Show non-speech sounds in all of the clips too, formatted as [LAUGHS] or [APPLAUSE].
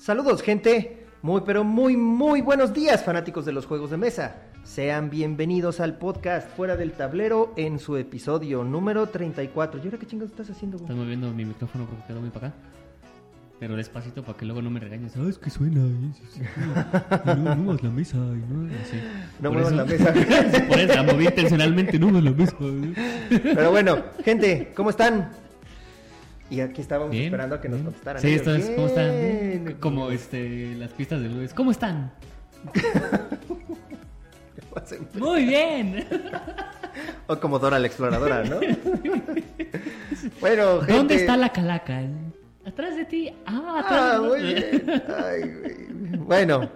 Saludos gente, muy pero muy muy buenos días fanáticos de los juegos de mesa. Sean bienvenidos al podcast Fuera del Tablero en su episodio número 34. ¿Y ahora qué chingados estás haciendo, güey? Estoy moviendo mi micrófono porque quedó muy para acá. Pero despacito para que luego no me regañes. ¿Sabes qué suena? eh? Sí, sí, sí. Y no, no muevas la mesa. y no, así. No muevas la mesa. [LAUGHS] Por eso la moví intencionalmente. No muevas la mesa. Pero bueno, gente, ¿cómo están? Y aquí estábamos Bien. esperando a que nos contestaran. Sí, esto es, ¿cómo están? Bien. Como este, las pistas de Luis. ¿Cómo están? [LAUGHS] Muy bien. O como Dora la exploradora, ¿no? bueno, gente. ¿Dónde está la calaca? Atrás de ti. Ah, atrás Ah, muy bien. Ay. Bueno,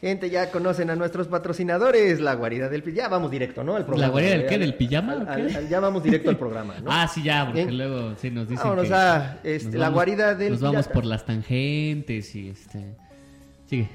gente, ya conocen a nuestros patrocinadores, la guarida del pi- Ya vamos directo, ¿no? Al programa. ¿La guarida del qué? ¿Del pijama al- o qué? al- al- ya vamos directo al programa, ¿no? [LAUGHS] Ah, sí, ya, porque Bien. luego sí nos dicen Vámonos que a este, nos la vamos- guarida del Nos vamos pirata. por las tangentes y este... Sigue.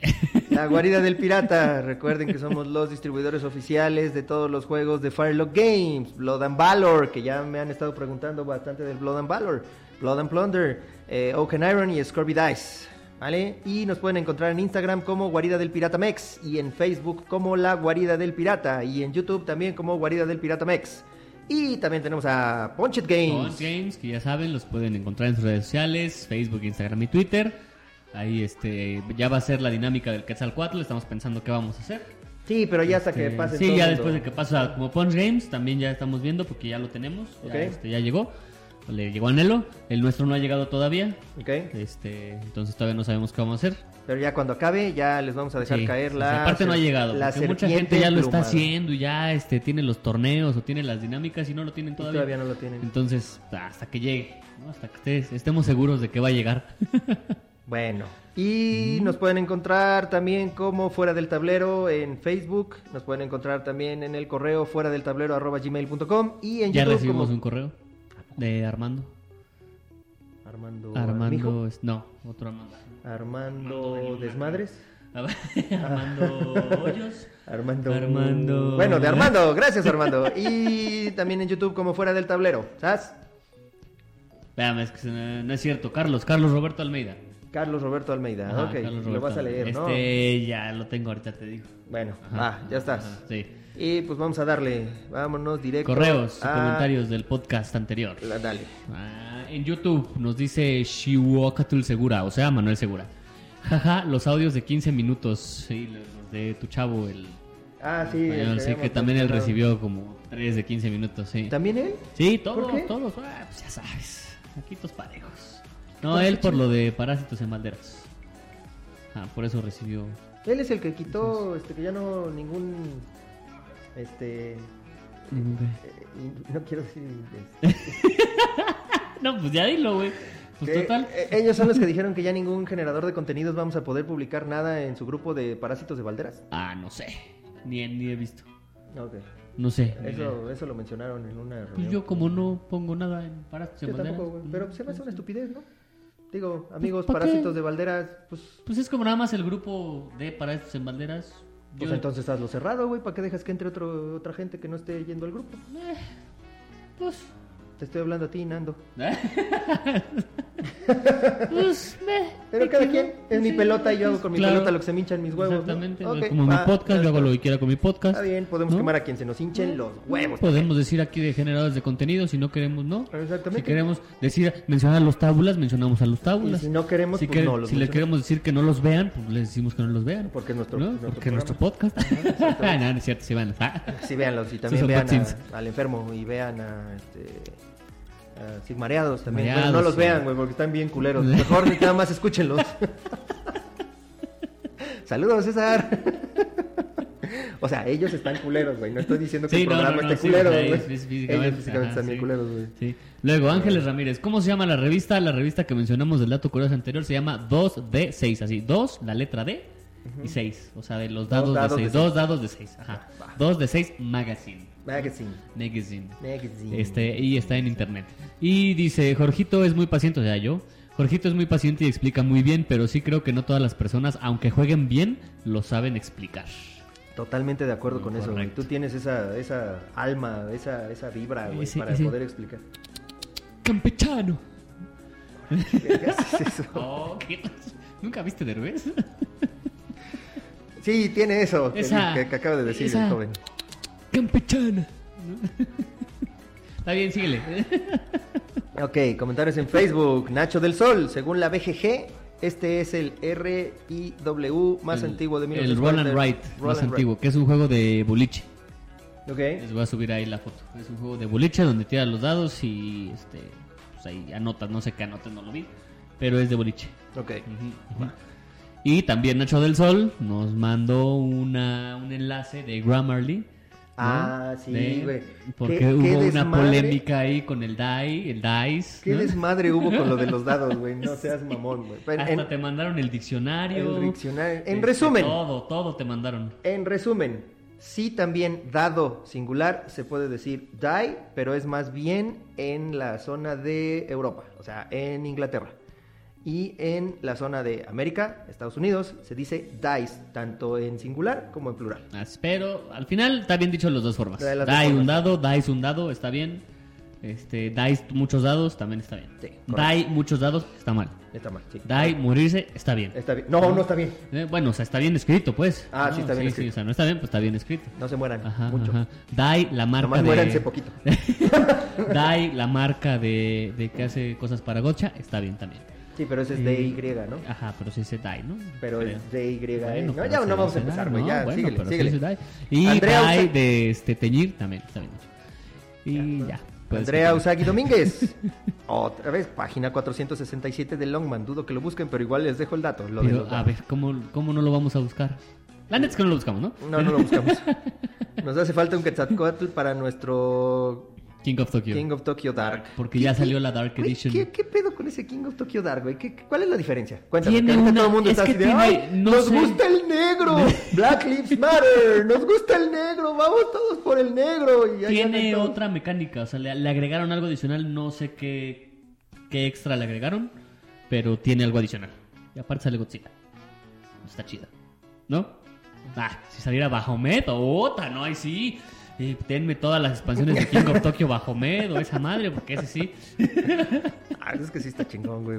[LAUGHS] La guarida del pirata. Recuerden que somos los distribuidores oficiales de todos los juegos de Firelock Games, Blood and Valor, que ya me han estado preguntando bastante del Blood and Valor, Blood and Plunder, eh, Oaken Iron y Scorby Dice. ¿Vale? Y nos pueden encontrar en Instagram como Guarida del Pirata Mex y en Facebook como La Guarida del Pirata y en YouTube también como Guarida del Pirata Mex. Y también tenemos a Punchet Games. Con Games, que ya saben, los pueden encontrar en sus redes sociales, Facebook, Instagram y Twitter. Ahí este ya va a ser la dinámica del Quetzalcoatl, estamos pensando qué vamos a hacer. Sí, pero ya hasta que Este, pase Sí, todo ya el después mundo. de que pasa como Punch Games, también ya estamos viendo porque ya lo tenemos, ya, Ok. este, ya llegó. Le llegó a Nelo, el nuestro no ha llegado todavía. Ok. Este, entonces todavía no sabemos qué vamos a hacer. Pero ya cuando acabe, ya les vamos a dejar Sí, caer la. aparte no ha llegado, la porque mucha gente ya lo está haciendo y ya este tiene los torneos o tiene las dinámicas y no lo tienen Y todavía. todavía no lo tienen. Entonces, hasta que llegue, ¿no? hasta que estés- estemos seguros de que va a llegar. [LAUGHS] Bueno, y nos pueden encontrar también como Fuera del Tablero en Facebook. Nos pueden encontrar también en el correo fuera del tablero arroba gmail.com y en ya YouTube recibimos como un correo de Armando. Armando. Armando, es- no, otro Armando. Armando Desmadres. [LAUGHS] Armando Hoyos. Armando. Armando. Bueno, de Armando, gracias [LAUGHS] Armando. Y también en YouTube como Fuera del Tablero. ¿Sabes? Espérame, es que no es cierto. Carlos, Carlos Roberto Almeida. Carlos Roberto Almeida. Ajá, ok, lo vas a leer. ¿no? Este, ya lo tengo ahorita, te digo. Bueno, Ajá, ah, ya estás. ajá, sí. Y pues vamos a darle, vámonos directo. Correos y a- comentarios del podcast anterior. la- dale. Ah, en YouTube nos dice Shiwokatul Segura, o sea, Manuel Segura. Jaja, los audios de 15 minutos. Sí, los de tu chavo, el Ah, sí. español, sí, que también él recibió como 3 de 15 minutos, sí. ¿También él? Sí, ¿Por todos, todos. ah, pues ya sabes. Aquí todos parejos. No, él por lo de parásitos en malderas. Ah, por eso recibió. Él es el que quitó, este, que ya no ningún, este, eh, no quiero decir, este, [LAUGHS] No, pues ya dilo, güey. Pues que, total. eh, ellos son los que dijeron que ya ningún generador de contenidos vamos a poder publicar nada en su grupo de parásitos de Valderas. Ah, no sé. Ni, ni he visto. Ok. No sé. Eso, eso lo mencionaron en una reunión. Pues yo como no pongo nada en parásitos Yo en malderas. tampoco, güey, pero se me hace una estupidez, ¿no? Digo, amigos ¿pa' qué? parásitos de Valderas, pues, Pues es como nada más el grupo de parásitos en malderas. pues Yo- entonces hazlo cerrado, güey, ¿para qué dejas que entre otro, otra gente que no esté yendo al grupo? Eh, pues. Te estoy hablando a ti, Nando. [LAUGHS] pues, Pero cada ¿no? quien es mi Sí, pelota y yo hago con mi claro. pelota lo que se me hinchan mis huevos. ¿no? Exactamente. Ok, como mi podcast, yo hago lo que quiera con mi podcast. Está bien, podemos ¿no? quemar a quien se nos hinchen los huevos. Podemos decir aquí de generadores de contenido, si no queremos, no. Exactamente. Si queremos decir, mencionar a los tábulas, mencionamos a los Y tábulas. si no queremos, si pues no los si les queremos decir que no los vean, pues les decimos que no los vean. Porque es nuestro, ¿no? nuestro Porque es nuestro podcast. [LAUGHS] Ah, no, no es cierto, sí van. Sí, véanlos y [LAUGHS] también vean al enfermo y vean a, este, a Sigmareados también. Bueno, Sigmareados, no los sí. vean, güey, porque están bien culeros. [LAUGHS] Mejor ni nada más escúchenlos. [LAUGHS] Saludos, César. [LAUGHS] o sea, ellos están culeros, güey. No estoy diciendo que Sí, el no, programa no, no, esté sí, culero, güey. Ellos físicamente ajá, están bien sí. culeros, güey. Sí. Luego, Ángeles Ramírez, ¿cómo se llama la revista? La revista que mencionamos del dato curioso anterior se llama 2D6, así, 2, la letra D, y 6, o sea, de los dados, dados de de 6, seis. dos dados de 6, ajá. Va. 2 de 6 Magazine. Magazine. Magazine. Magazine. Este, y está en internet. Y dice, Jorgito es muy paciente, o sea, yo. Jorgito es muy paciente y explica muy bien, pero sí creo que no todas las personas, aunque jueguen bien, lo saben explicar. Totalmente de acuerdo con eso. Correcto. Tú tienes esa, esa alma, esa, esa vibra, güey, Ese- para ese- poder explicar. Campechano. ¿Qué es eso? [LAUGHS] Oh, ¿qué? ¿Nunca viste Derbez? Sí, tiene eso que, Esa- que- que acaba de decir esa- el joven. Campechana. Está bien, síguele. Ok, comentarios en Facebook. Nacho del Sol, según la BGG, este es el RIW más El- antiguo de El 1940. Roll and Write, Roll más and antiguo, que es un juego de boliche. Ok. Les voy a subir ahí la foto. Es un juego de boliche donde tiras los dados y este, pues ahí anotas, no sé qué anotas, no lo vi, pero es de boliche. Ok. Ujú. Y también Nacho del Sol nos mandó una, un enlace de Grammarly. ¿no? Ah, sí, güey. Porque Qué- hubo qué una polémica ahí con el DAI, el DICE. ¿Qué ¿no? desmadre hubo con lo de los dados, güey? [LAUGHS] No seas mamón, güey. Hasta En, te mandaron el diccionario. el diccionario. En resumen, Todo, todo te mandaron. en resumen, sí también dado singular se puede decir die, pero es más bien en la zona de Europa, o sea, en Inglaterra. Y en la zona de América, Estados Unidos, se dice dice, tanto en singular como en plural. As- Pero al final está bien dicho de las dos formas. Dos Die un dado, dice un dado, está bien. Este, dice muchos dados, también está bien. Sí, die muchos dados, está mal. Está mal, sí. Die morirse, está bien. Está bien. No, no está bien. Eh, bueno, o sea, está bien escrito, pues. Ah, No, sí, está bien escrito. o sea, no está bien, pues está bien escrito. No se mueran Ajá, mucho. ajá. Die, la marca Nomás de... muéranse poquito. [LAUGHS] Die, la marca de, de que hace cosas para Gocha, está bien también. Sí, pero ese es. DY, ¿no? Ajá, pero sí dice Die, ¿no? Pero Creo. es DY. Bueno, no, ya no vamos a empezar, güey. ¿no? Ya, Bueno, síguele, pero sí die. Y Andrea Die Usa- de este, teñir también, bien. Y ya. Andrea. Usagi Domínguez. [LAUGHS] Otra vez, página 467 de Longman. Dudo que lo busquen, pero igual les dejo el dato. Lo Pero, a ver, ¿cómo, ¿cómo no lo vamos a buscar? La neta es que no lo buscamos, ¿no? No, no lo buscamos. [LAUGHS] Nos hace falta un Quetzalcoatl para nuestro King of Tokyo. King of Tokyo Dark. Porque ¿Qué- ya salió la Dark güey, Edition. ¿qué, qué pedo con ese King of Tokyo Dark, güey? ¿Qué- qué- ¿Cuál es la diferencia? Cuéntame. Tiene una- todo el mundo es está que así de, tiene- ¡ay! no ¡Nos sé". gusta el negro! [LAUGHS] ¡Black Lives Matter! ¡Nos gusta el negro! ¡Vamos todos por el negro! Y Tiene otra mecánica, o sea, le, le agregaron algo adicional, no sé qué, qué extra le agregaron, pero tiene algo adicional. Y aparte sale Godzilla. Está chida. ¿No? Ah, si saliera Bajomet otra, ¿no? Ahí sí. Eh, tenme todas las expansiones de King of Tokyo Bajomet o esa madre, porque ese sí. Ah, es que sí está chingón, güey.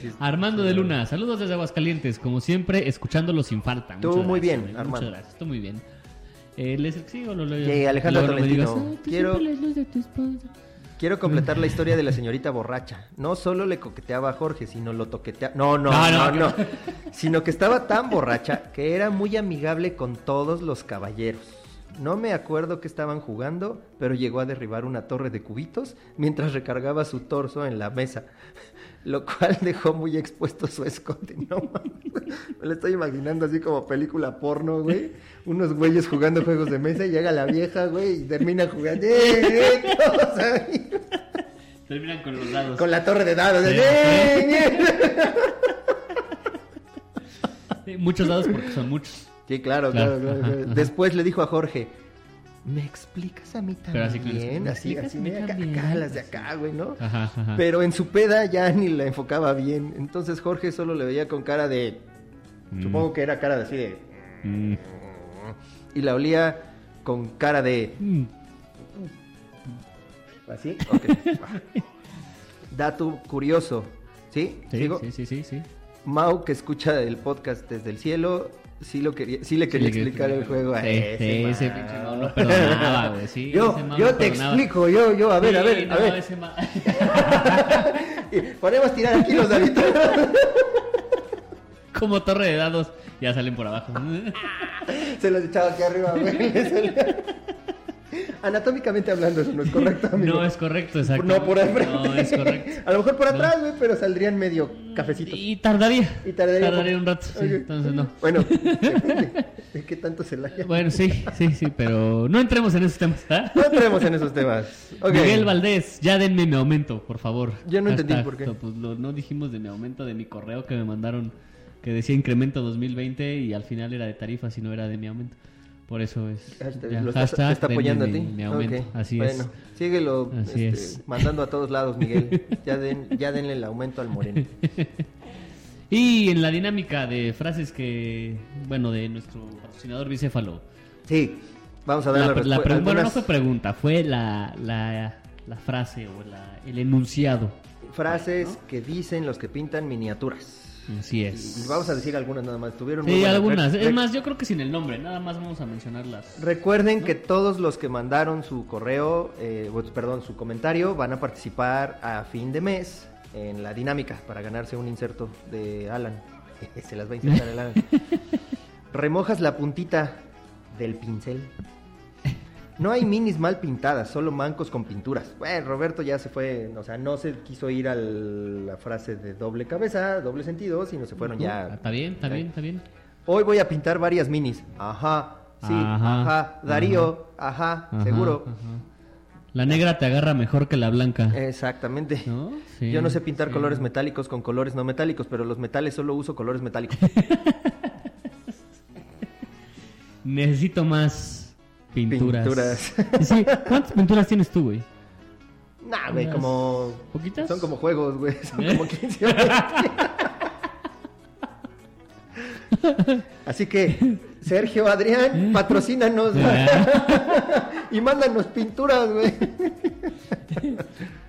Sí está- Armando de Luna, saludos desde Aguascalientes, como siempre, escuchándolo sin falta. Tú Muchas muy gracias, bien, güey, Armando. Muchas gracias, tú muy bien. Eh, ¿Les sigo o lo leo? Sí, Alejandro no Tolentino, "Ah, tú quiero- de tu esposa". Quiero completar la historia de la señorita borracha. No solo le coqueteaba a Jorge, sino lo toqueteaba. No, no, No, no, no, no. Sino que estaba tan borracha que era muy amigable con todos los caballeros. No me acuerdo que estaban jugando, pero llegó a derribar una torre de cubitos mientras recargaba su torso en la mesa, [LAUGHS] lo cual dejó muy expuesto su escote. No mames. Me lo estoy imaginando así como película porno, güey. Unos güeyes jugando juegos de mesa y llega la vieja, güey, y termina jugando. ¡Eh, eh! Todos ahí. Terminan con los dados. Con la torre de dados. Sí, ¡Eh, eh! Sí, muchos dados porque son muchos. Sí, claro, claro. Claro. Después le dijo a Jorge, ¿me explicas a mí Pero así también? con- ¿me así, así, a mí mira, acá, también? acá, las de acá, güey, ¿no? Ajá, ajá. Pero en su peda ya ni la enfocaba bien. Entonces Jorge solo le veía con cara de... Mm. Supongo que era cara de así de... Mm. Y la olía con cara de... Mm. ¿Así? Ok. [LAUGHS] Dato curioso. ¿Sí? Sí, ¿Sigo? sí, sí, sí, sí. Mau, que escucha el podcast desde el cielo, sí, lo quería, sí le quería Sí, explicar el juego a Sí, ese, sí, ese pinche no perdonaba, güey, sí, yo ese yo te perdonaba. explico, yo, yo, a ver, a ver, a no, ver. ese [LAUGHS] Podemos tirar aquí los daditos. [LAUGHS] Como torre de dados, ya salen por abajo. [LAUGHS] Se los echaba aquí arriba, güey. [LAUGHS] Anatómicamente hablando, eso no es correcto, [LAUGHS] amigo. No es correcto, exacto. No por frente. No es correcto. [LAUGHS] A lo mejor por No. atrás, güey, pero saldrían medio cafecitos. Y tardaría. Y tardaría un rato, sí, Ok. entonces no. Bueno, depende de qué tanto se la. Bueno, sí, sí, sí, pero no entremos en esos temas. ¿ah? No entremos en esos temas. Ok. Miguel Valdés, ya denme mi aumento, por favor. Yo no entendí por qué. Pues lo- no dijimos de mi aumento de mi correo que me mandaron que decía incremento 2020 y al final era de tarifas y no era de mi aumento. Por eso es. Hashtag, lo está, te está apoyando a ti. Mi aumento, Ok, así bueno, síguelo Así este, es. [LAUGHS] mandando a todos lados, Miguel. Ya, den, ya denle el aumento al moreno. es. [LAUGHS] Y en la dinámica de frases que, bueno, de nuestro patrocinador bicéfalo. Sí, vamos a dar La, la, la pre- bueno, no algunas fue pregunta, fue la, la, la frase o la, el enunciado. frases que dicen los que pintan miniaturas. Así es. vamos a decir algunas nada más. Tuvieron muy Sí, buenas. algunas. Es más, yo creo que sin el nombre. Nada más vamos a mencionarlas. Recuerden que todos los que mandaron su correo, eh, perdón, su comentario, van a participar a fin de mes en la dinámica para ganarse un inserto de Alan. [LAUGHS] Se las va a insertar el Alan. [LAUGHS] Remojas la puntita del pincel. No hay minis mal pintadas, solo mancos con pinturas. Bueno, Roberto ya se fue, o sea, no se quiso ir a la frase de doble cabeza, doble sentido, sino se fueron Ah, ya. Está bien, está bien, está bien. Hoy voy a pintar varias minis. Ajá, sí, Ajá, ajá. Darío, ajá, Ajá, seguro. ajá. La negra te agarra mejor que la blanca. Exactamente. ¿No? Sí, Yo no sé pintar sí. colores metálicos con colores no metálicos, pero los metales solo uso colores metálicos. [LAUGHS] Necesito más pinturas. Pinturas. [LAUGHS] Sí, ¿cuántas pinturas tienes tú, güey? nah, güey, como. ¿Poquitas? Son como juegos, güey. Son ¿Eh? como 15 o 20. Así que, Sergio, Adrián, patrocínanos [LAUGHS] y mándanos pinturas, güey.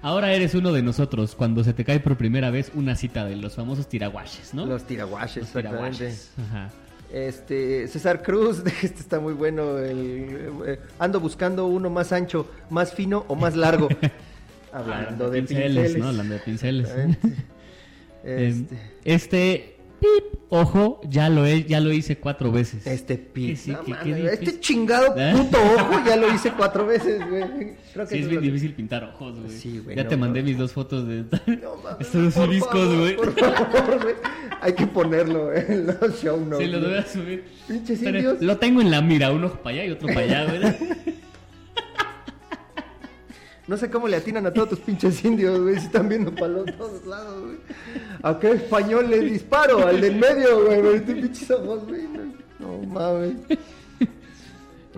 Ahora eres uno de nosotros cuando se te cae por primera vez una cita de los famosos tiraguaches, ¿no? Los tiraguaches, Los tiraguaches. Ajá. Este, César Cruz, [LAUGHS] este está muy bueno. el- eh, ando buscando uno más ancho, más fino o más largo. [LAUGHS] Hablando de pinceles. ¿no? Hablando de pinceles. Este, Este, pip, ojo, ya lo, he, ya lo hice cuatro veces. este Que pi- sí, no difícil. este chingado ¿Eh? puto ojo ya lo hice cuatro veces, güey. Creo que Sí, es bien lo- difícil pintar ojos, güey. Sí, güey, Ya no, te mandé no. mis dos fotos de... Estos por discos, güey. Por favor, güey. Hay que ponerlo en los show notes. Sí, lo voy a subir. Pinches indios. Lo tengo en la mira, uno para allá y otro para allá, güey. [LAUGHS] No sé cómo le atinan a todos tus pinches indios, güey. Si están viendo para los todos lados, güey. ¿A qué español le disparo? Al del medio, güey. güey. Tus pinches ojos, güey. No, no mames.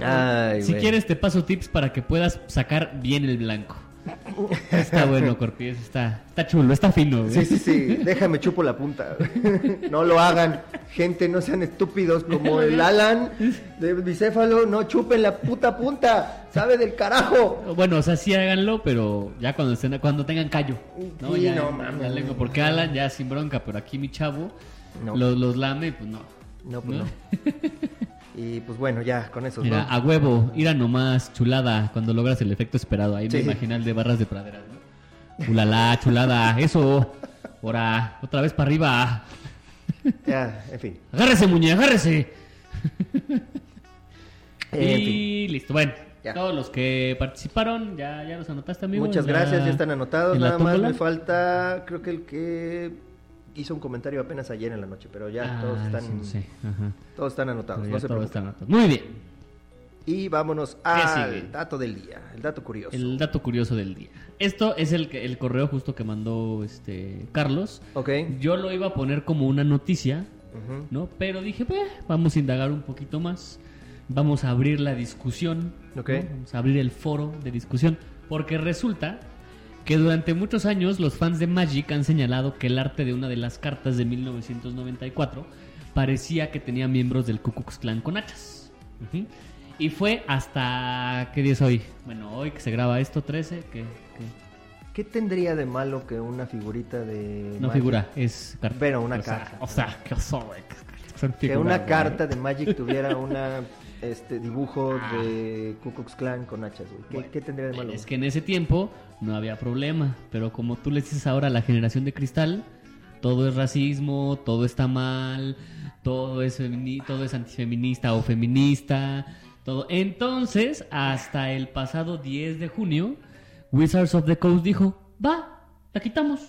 Ay, si güey. quieres te paso tips para que puedas sacar bien el blanco. [LAUGHS] Está bueno, Corpies, está, está chulo, está fino, güey. Sí, sí, sí. Déjame chupo la punta. [LAUGHS] No lo hagan. Gente, no sean estúpidos como el Alan de bicéfalo. No chupen la puta punta. Sabe del carajo. Bueno, o sea, sí háganlo, pero ya cuando estén, cuando tengan callo. No, Sí, ya no, mames. la lengua, porque Alan ya sin bronca, pero aquí mi chavo No. los, los lame, pues no. No, pues no. [LAUGHS] Y pues bueno, ya con eso, Mira, ¿no? a huevo, ir a nomás, chulada, cuando logras el efecto esperado. Ahí Sí. me imagino el de barras de praderas, ¿no? Ulala, chulada, eso. Ahora, otra vez para arriba. Ya, en fin. Agárrese, muñe, agárrese. En fin. y listo. Bueno, Ya. todos los que participaron, ya, ya los anotaste, amigo. Muchas la- gracias, ya están anotados. Nada más me falta, creo que el que hizo un comentario apenas ayer en la noche, pero ya Ah, todos están, ajá. todos están anotados. No se preocupen. Muy bien. Y vámonos al dato del día, el dato curioso. El dato curioso del día. Esto es el, el correo justo que mandó este Carlos. Ok. Yo lo iba a poner como una noticia. ¿no? Pero dije, "Pues, vamos a indagar un poquito más. Vamos a abrir la discusión. Ok. ¿no? Vamos a abrir el foro de discusión. Porque resulta que durante muchos años los fans de Magic han señalado que el arte de una de las cartas de 1994 parecía que tenía miembros del Ku Klux Klan con hachas. Y fue hasta... ¿Qué día es hoy? Bueno, hoy que se graba esto, 13, que... que- ¿Qué tendría de malo que una figurita de No Magic- figura, es carta. Pero una O sea, carta. O sea, que oso, güey, que una carta de Magic [LAUGHS] tuviera una este dibujo Ah. de Ku Klux Klan con hachas, güey? ¿Qué, Bueno, qué tendría de malo? Es que en ese tiempo no había problema, pero como tú le dices ahora a la generación de cristal, todo es racismo, todo está mal, todo es todo es antifeminista o feminista, todo. Entonces, hasta el pasado 10 de junio, Wizards of the Coast dijo, "Va, la quitamos,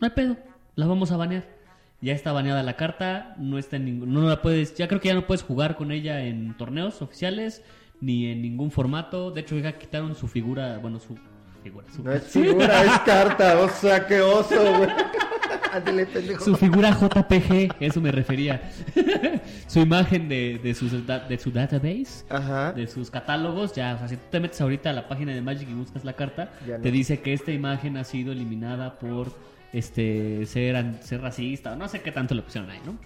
no hay pedo, la vamos a banear." Ya está baneada la carta, no está en ningún, no la puedes, ya creo que ya no puedes jugar con ella en torneos oficiales ni en ningún formato. De hecho, ya quitaron su figura, bueno, su figura, su, No es figura, es carta. O sea, qué oso, güey. Su figura JPG, eso me refería. [LAUGHS] su imagen de, de, sus de su database, Ajá. de sus catálogos, ya, o sea, si tú te metes ahorita a la página de Magic y buscas la carta, no. te dice que esta imagen ha sido eliminada por este ser, ser racista, o no sé qué tanto le pusieron ahí, ¿no?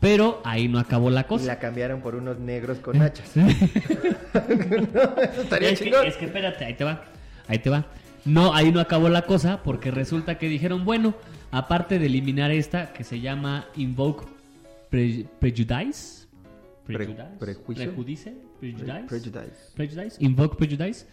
Pero ahí no acabó la Y cosa. la cambiaron por unos negros con [LAUGHS] hachas. [LAUGHS] no, eso estaría es, que, es que espérate, ahí te va. Ahí te va. No, ahí no acabó la cosa porque resulta que dijeron, bueno, Aparte de eliminar esta que se llama Invoke Pre- Prejudice. Pre- Prejudice. Prejudice. Prejudice. Prejudice. Prejudice, Invoke Prejudice.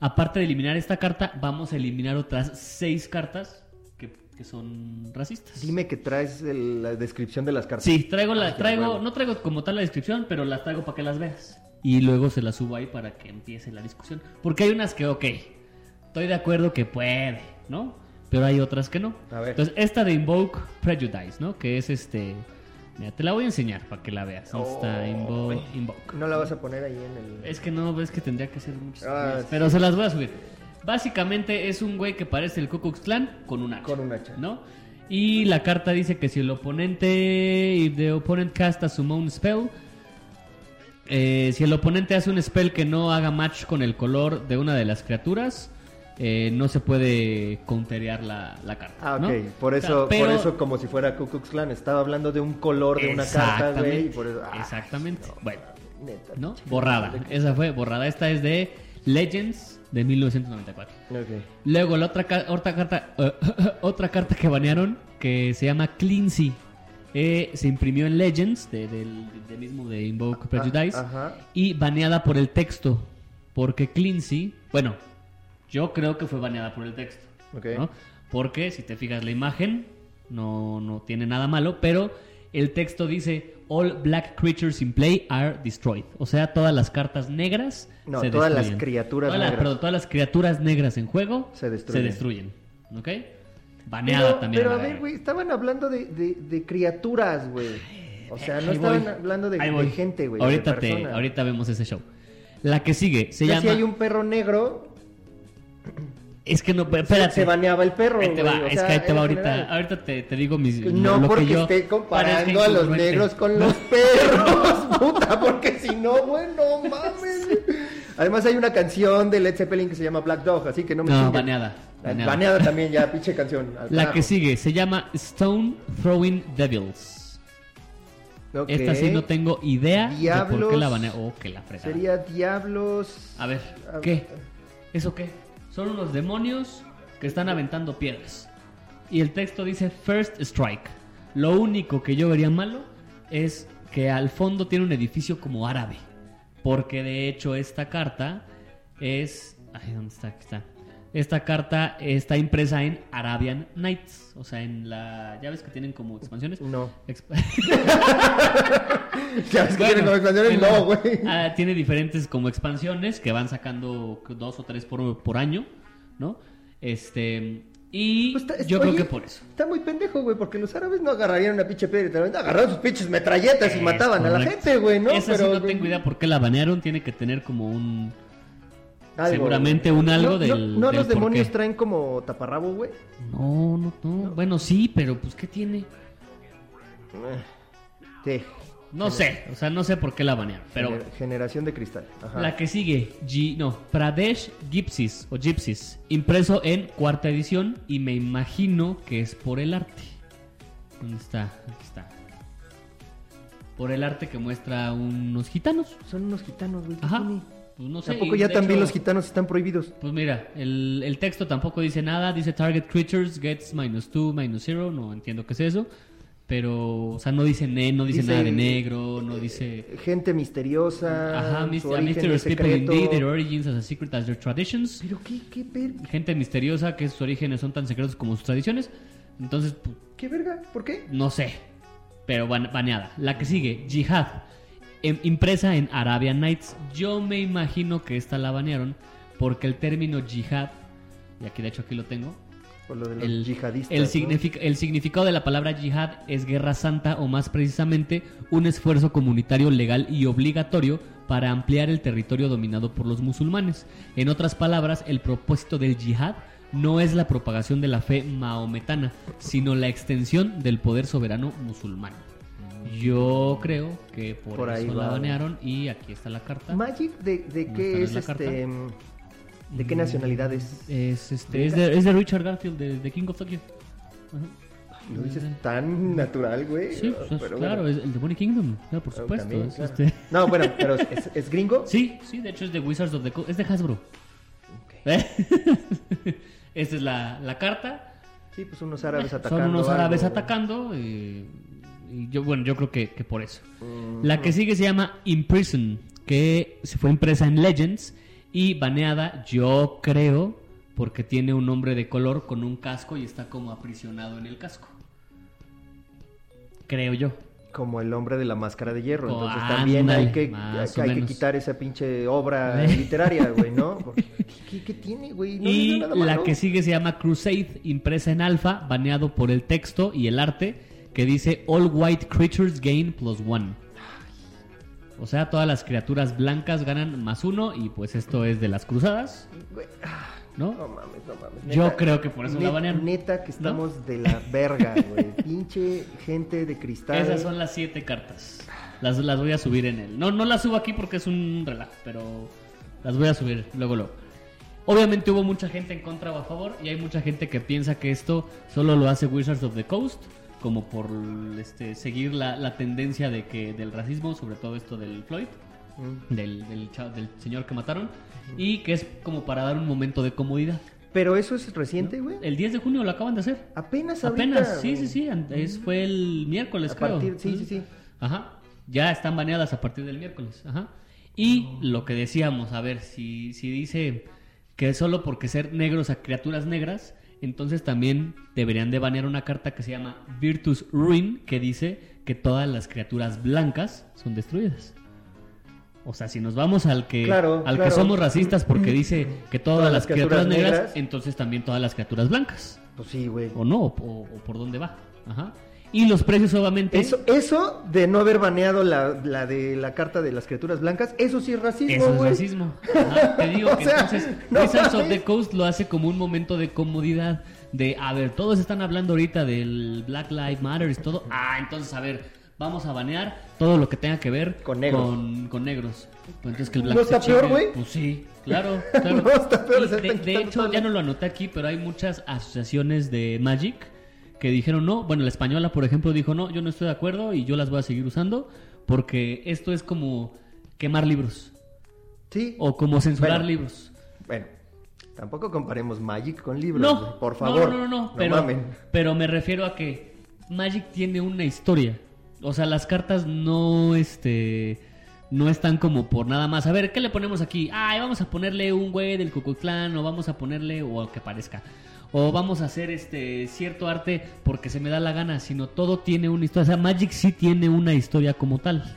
Aparte de eliminar esta carta, vamos a eliminar otras seis cartas que, que son racistas. Dime que traes el- la descripción de las cartas. Sí, traigo la, qué traigo, no traigo como tal la descripción, pero las traigo para que las veas. Y luego se las subo ahí para que empiece la discusión. Porque hay unas que, ok, estoy de acuerdo que puede, ¿no? Pero hay otras que no. A ver. Entonces, esta de Invoke Prejudice, ¿no? Que es este... Mira, te la voy a enseñar para que la veas. ¿Dónde está Oh, Invoke? No la vas a poner ahí en el. Es que no, ves que tendría que ser muchas. Ah, cosas, sí. Pero se las voy a subir. Básicamente es un güey que parece el Ku Klux Klan con un hacha. Con un hacha. ¿No? Y la carta dice que si el oponente. If the opponent cast a summon spell. eh, si el oponente hace un spell que no haga match con el color de una de las criaturas. Eh, no se puede counterear la, la carta. Ah, ok. ¿no? Por O sea, eso, pero- por eso como si fuera Ku Klux Klan. Estaba hablando de un color de una carta, güey. eso- ah, Exactamente. Bueno. neta, Borrada. Esa fue borrada. Esta es de Legends de 1994. Ok. Luego la otra, ca- otra carta eh, [LAUGHS] otra carta que banearon que se llama Cleansy. Eh, se imprimió en Legends de- del, mismo de Invoke Prejudice Ah, ajá. y baneada por el texto porque Cleansy, bueno, yo creo que fue baneada por el texto, Ok. ¿no? Porque si te fijas la imagen no no tiene nada malo, pero el texto dice All black creatures in play are destroyed. O sea, todas las cartas negras No, se todas las destruyen. criaturas Todas las- negras. perdón, todas las criaturas negras en juego Se destruyen. destruyen. ¿Ok? Baneada Pero, también. pero a ver, güey, estaban hablando de, de, de criaturas, güey. O sea, no Ahí estaban voy. hablando de, gente, güey. Ahorita, te, ahorita vemos ese show. La que sigue se Ya llama. si hay un perro negro, Es que no, espérate. se baneaba el perro, Ahí te güey, va, es sea, que ahí te va ahorita. general. Ahorita te, te digo mis. No lo porque que yo esté comparando a los negros con [LAUGHS] los perros, [LAUGHS] puta, porque si no, güey, no mames. Además hay una canción de Led Zeppelin que se llama Black Dog, así que no me No, chinguen. baneada. Baneada. Baneada también ya, pinche canción. La carajo. que sigue se llama Stone Throwing Devils. Ok. Esta sí no tengo idea de por qué Diablos. la banea. Oh, que la fregada. Sería Diablos. A ver, A- ¿qué? ¿Eso qué? Son unos demonios que están aventando piedras. Y el texto dice First Strike. Lo único que yo vería malo es que al fondo tiene un edificio como árabe. Porque de hecho esta carta es... Ay, ¿dónde está? Aquí está. Esta carta está impresa en Arabian Nights. O sea, en la... ¿Ya ves que tienen como expansiones? No. Exp- [LAUGHS] Ya ves que Bueno, tienen como expansiones, no, güey. Ah, tiene diferentes como expansiones que van sacando dos o tres por, por año, ¿no? Este. Y Pues está- yo oye, creo que por eso. Está muy pendejo, güey, porque los árabes no agarrarían una pinche piedra y agarraron sus pinches metralletas y mataban a la gente, güey, ¿no? Esa sí Pero, no güey, tengo idea por qué la banearon. Tiene que tener como un. Algo, seguramente un algo no, del- No, no del los demonios traen como taparrabo, güey. No, no, no. Bueno, sí, pero pues ¿qué tiene? Sí. No sé. O sea, no sé por qué la banearon. Pero Gener- Generación de cristal. Ajá. La que sigue, G- no, Pradesh Gypsies o Gypsies, impreso en cuarta edición y me imagino que es por el arte. ¿Dónde está? Aquí está. Por el arte que muestra unos gitanos. Son unos gitanos, güey. ¿qué Ajá. tiene? Pues no sé. Tampoco ya también hecho, los gitanos están prohibidos. Pues mira, el, el texto tampoco dice nada. Dice target creatures gets minus 2, minus 0. No entiendo qué es eso. Pero, o sea, no dice, ne, no dice, Dice- nada de negro, no dice... Gente misteriosa. Ajá, mis- mysterious people indeed, their origins as a secret as their traditions. Pero qué, qué, ver- gente misteriosa que sus orígenes son tan secretos como sus tradiciones. Entonces, qué verga, ¿por qué? no sé. Pero ban- baneada. La que sigue, Jihad. Em- impresa en Arabian Nights. Yo me imagino que esta la banearon porque el término Jihad, y aquí de hecho aquí lo tengo, Por lo de los el, yihadistas. el, ¿no? signific- el significado de la palabra Jihad es guerra santa o más precisamente un esfuerzo comunitario legal y obligatorio para ampliar el territorio dominado por los musulmanes. En otras palabras, el propósito del Jihad no es la propagación de la fe maometana, sino la extensión del poder soberano musulmán. Yo creo que por, Por ahí eso la banearon y aquí está la carta. Magic, ¿de, de ¿No qué es carta? este? ¿De qué nacionalidad es? Es, este, es, de, es de Richard Garfield, de, de King of Tokyo. Ajá. Lo dices tan natural, güey. Sí, pues, pero claro, bueno. es el Demonic Kingdom, claro, por supuesto. también, es claro. este- No, bueno, [LAUGHS] pero ¿es, es gringo? Sí, sí, de hecho es de Wizards of the Coast, es de Hasbro. Ok. [LAUGHS] Esta es la, la carta. Sí, pues unos árabes atacando. Son unos árabes algo. atacando y, y yo, bueno, yo creo que, que por eso. Mm, La que sigue se llama Imprison, que se fue impresa en Legends y baneada, yo creo, porque tiene un hombre de color con un casco y está como aprisionado en el casco. Creo yo. Como el hombre de la máscara de hierro. Oh, Entonces también hay que, hay que quitar esa pinche obra [LAUGHS] [LAUGHS] literaria, güey, ¿no? Porque, ¿qué, qué tiene, güey? No y nada la que sigue se llama Crusade, impresa en alfa, baneado por el texto y el arte, que dice All White Creatures Gain Plus One. O sea, todas las criaturas blancas ganan más uno y pues esto es de las cruzadas, ah, ¿no? No mames, no mames. Yo creo que por eso la net- banearon. Neta que estamos de la verga, güey. [LAUGHS] Pinche gente de cristal. Esas son las siete cartas. Las, las voy a subir en el. No, no las subo aquí porque es un relajo, pero las voy a subir luego, luego. Obviamente hubo mucha gente en contra o a favor y hay mucha gente que piensa que esto solo lo hace Wizards of the Coast, como por este, seguir la, la tendencia de que del racismo, sobre todo esto del Floyd, Mm. del, del, señor que mataron, y que es como para dar un momento de comodidad. Pero eso es reciente, güey. El 10 de junio lo acaban de hacer. Apenas ahorita. Apenas, sí, sí, sí, es, fue el miércoles, A creo. partir, sí, sí, sí. Ajá. Ya están baneadas a partir del miércoles. Ajá. Y lo que decíamos, a ver, si, si dice que solo porque ser negros a criaturas negras, entonces también deberían de banear una carta que se llama Virtus Ruin, que dice que todas las criaturas blancas son destruidas. O sea, si nos vamos al que, Claro, al claro. que somos racistas porque dice que todas, las criaturas, negras, negras. entonces también todas las criaturas blancas. Pues sí, güey. O no, o por dónde va. Ajá. Y los precios, obviamente. Eso, eso de no haber baneado la, la de la carta de las criaturas blancas, eso sí es racismo, Eso es racismo. Ajá, te digo [LAUGHS] que sea, entonces no Wizards of the Coast lo hace como un momento de comodidad. De, a ver, todos están hablando ahorita del Black Lives Matter y todo. Ah, entonces, a ver, vamos a banear todo lo que tenga que ver Con negros. Con, con negros. Pues entonces que el Black ¿No está peor, güey? Pues sí, claro, [LAUGHS] claro. No está peor, de, de hecho, ya no lo anoté aquí, pero hay muchas asociaciones de Magic que dijeron no. Bueno, la española, por ejemplo, dijo no, yo no estoy de acuerdo y yo las voy a seguir usando porque esto es como quemar libros. Sí. O como censurar Bueno. libros. Bueno, tampoco comparemos Magic con libros, No, por no, favor. No, no, no, pero, mamen. pero me refiero a que Magic tiene una historia. O sea, las cartas no, este, no están como por nada más. A ver, ¿qué le ponemos aquí? Ay, vamos a ponerle un güey del Ku Klux Klan o vamos a ponerle, o que parezca. O vamos a hacer este cierto arte porque se me da la gana, sino todo tiene una historia. O sea, Magic sí tiene una historia como tal.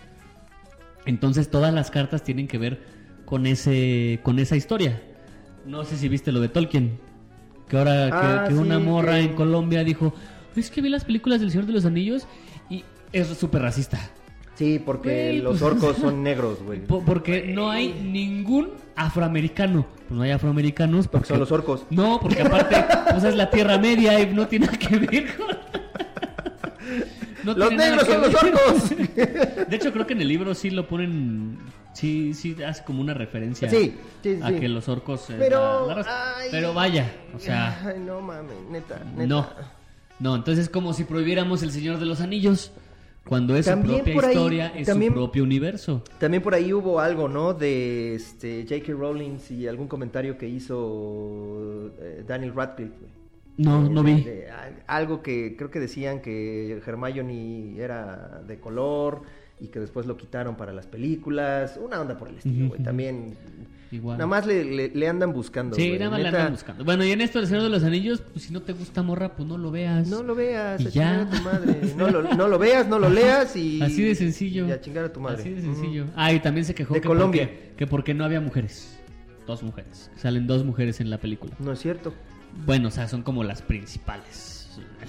Entonces todas las cartas tienen que ver con ese con esa historia. No sé si viste lo de Tolkien, que ahora que- Ah, que, una sí, morra que- en Colombia dijo, es que vi las películas del Señor de los Anillos y es súper racista. Sí, porque los pues- orcos son [LAUGHS] negros, güey. Po- porque no hay ningún afroamericano. Pues no hay afroamericanos Porque son los orcos. No, porque aparte [LAUGHS] pues es la Tierra Media y no tiene nada que ver con... [LAUGHS] No Los negros son los orcos. De hecho, creo que en el libro sí lo ponen. Sí, sí, hace como una referencia Sí, sí, a sí. que los orcos. Pero, la- la raza. ay. Pero vaya, o sea, Ay, no mames, neta, neta. no. No, entonces es como si prohibiéramos El Señor de los Anillos. Cuando es También su propia por ahí- historia, es también- su propio universo. También por ahí hubo algo, ¿no? De este J.K. Rowling y algún comentario que hizo eh, Daniel Radcliffe. No, De- no vi. de- algo que creo que decían que Hermione era de color y que después lo quitaron para las películas. Una onda por el estilo, güey. También. Igual. Nada más le, le- le andan buscando. Sí, güey. nada más le andan buscando. Bueno, y en esto del Señor de los Anillos, pues si no te gusta morra, pues no lo veas. No lo veas, Y a ya. chingar a tu madre. No lo, no lo veas, no lo leas y. Así de sencillo. Y a chingar a tu madre. Así de sencillo. Ah, y también se quejó De que, Colombia. Porque, que porque no había mujeres. Dos mujeres. Salen dos mujeres en la película. Mm, No es cierto. Bueno, o sea, son como las principales.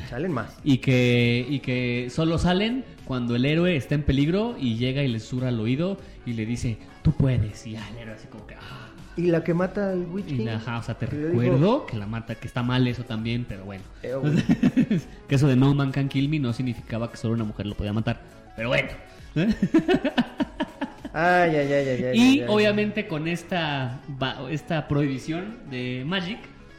Salen más. Y que, y que solo salen cuando el héroe está en peligro y llega y le susurra al oído y le dice, tú puedes. Y ya el héroe así como que... "Ah". Y la que mata al Witch Y King. la- ajá, o sea, te recuerdo que la mata, que está mal eso también, pero bueno. "Eh, güey". [LAUGHS] que eso de No Man Can Kill Me no significaba que solo una mujer lo podía matar. Pero bueno. [LAUGHS] Ay, ay, ay, Y obviamente con esta, esta prohibición de Magic,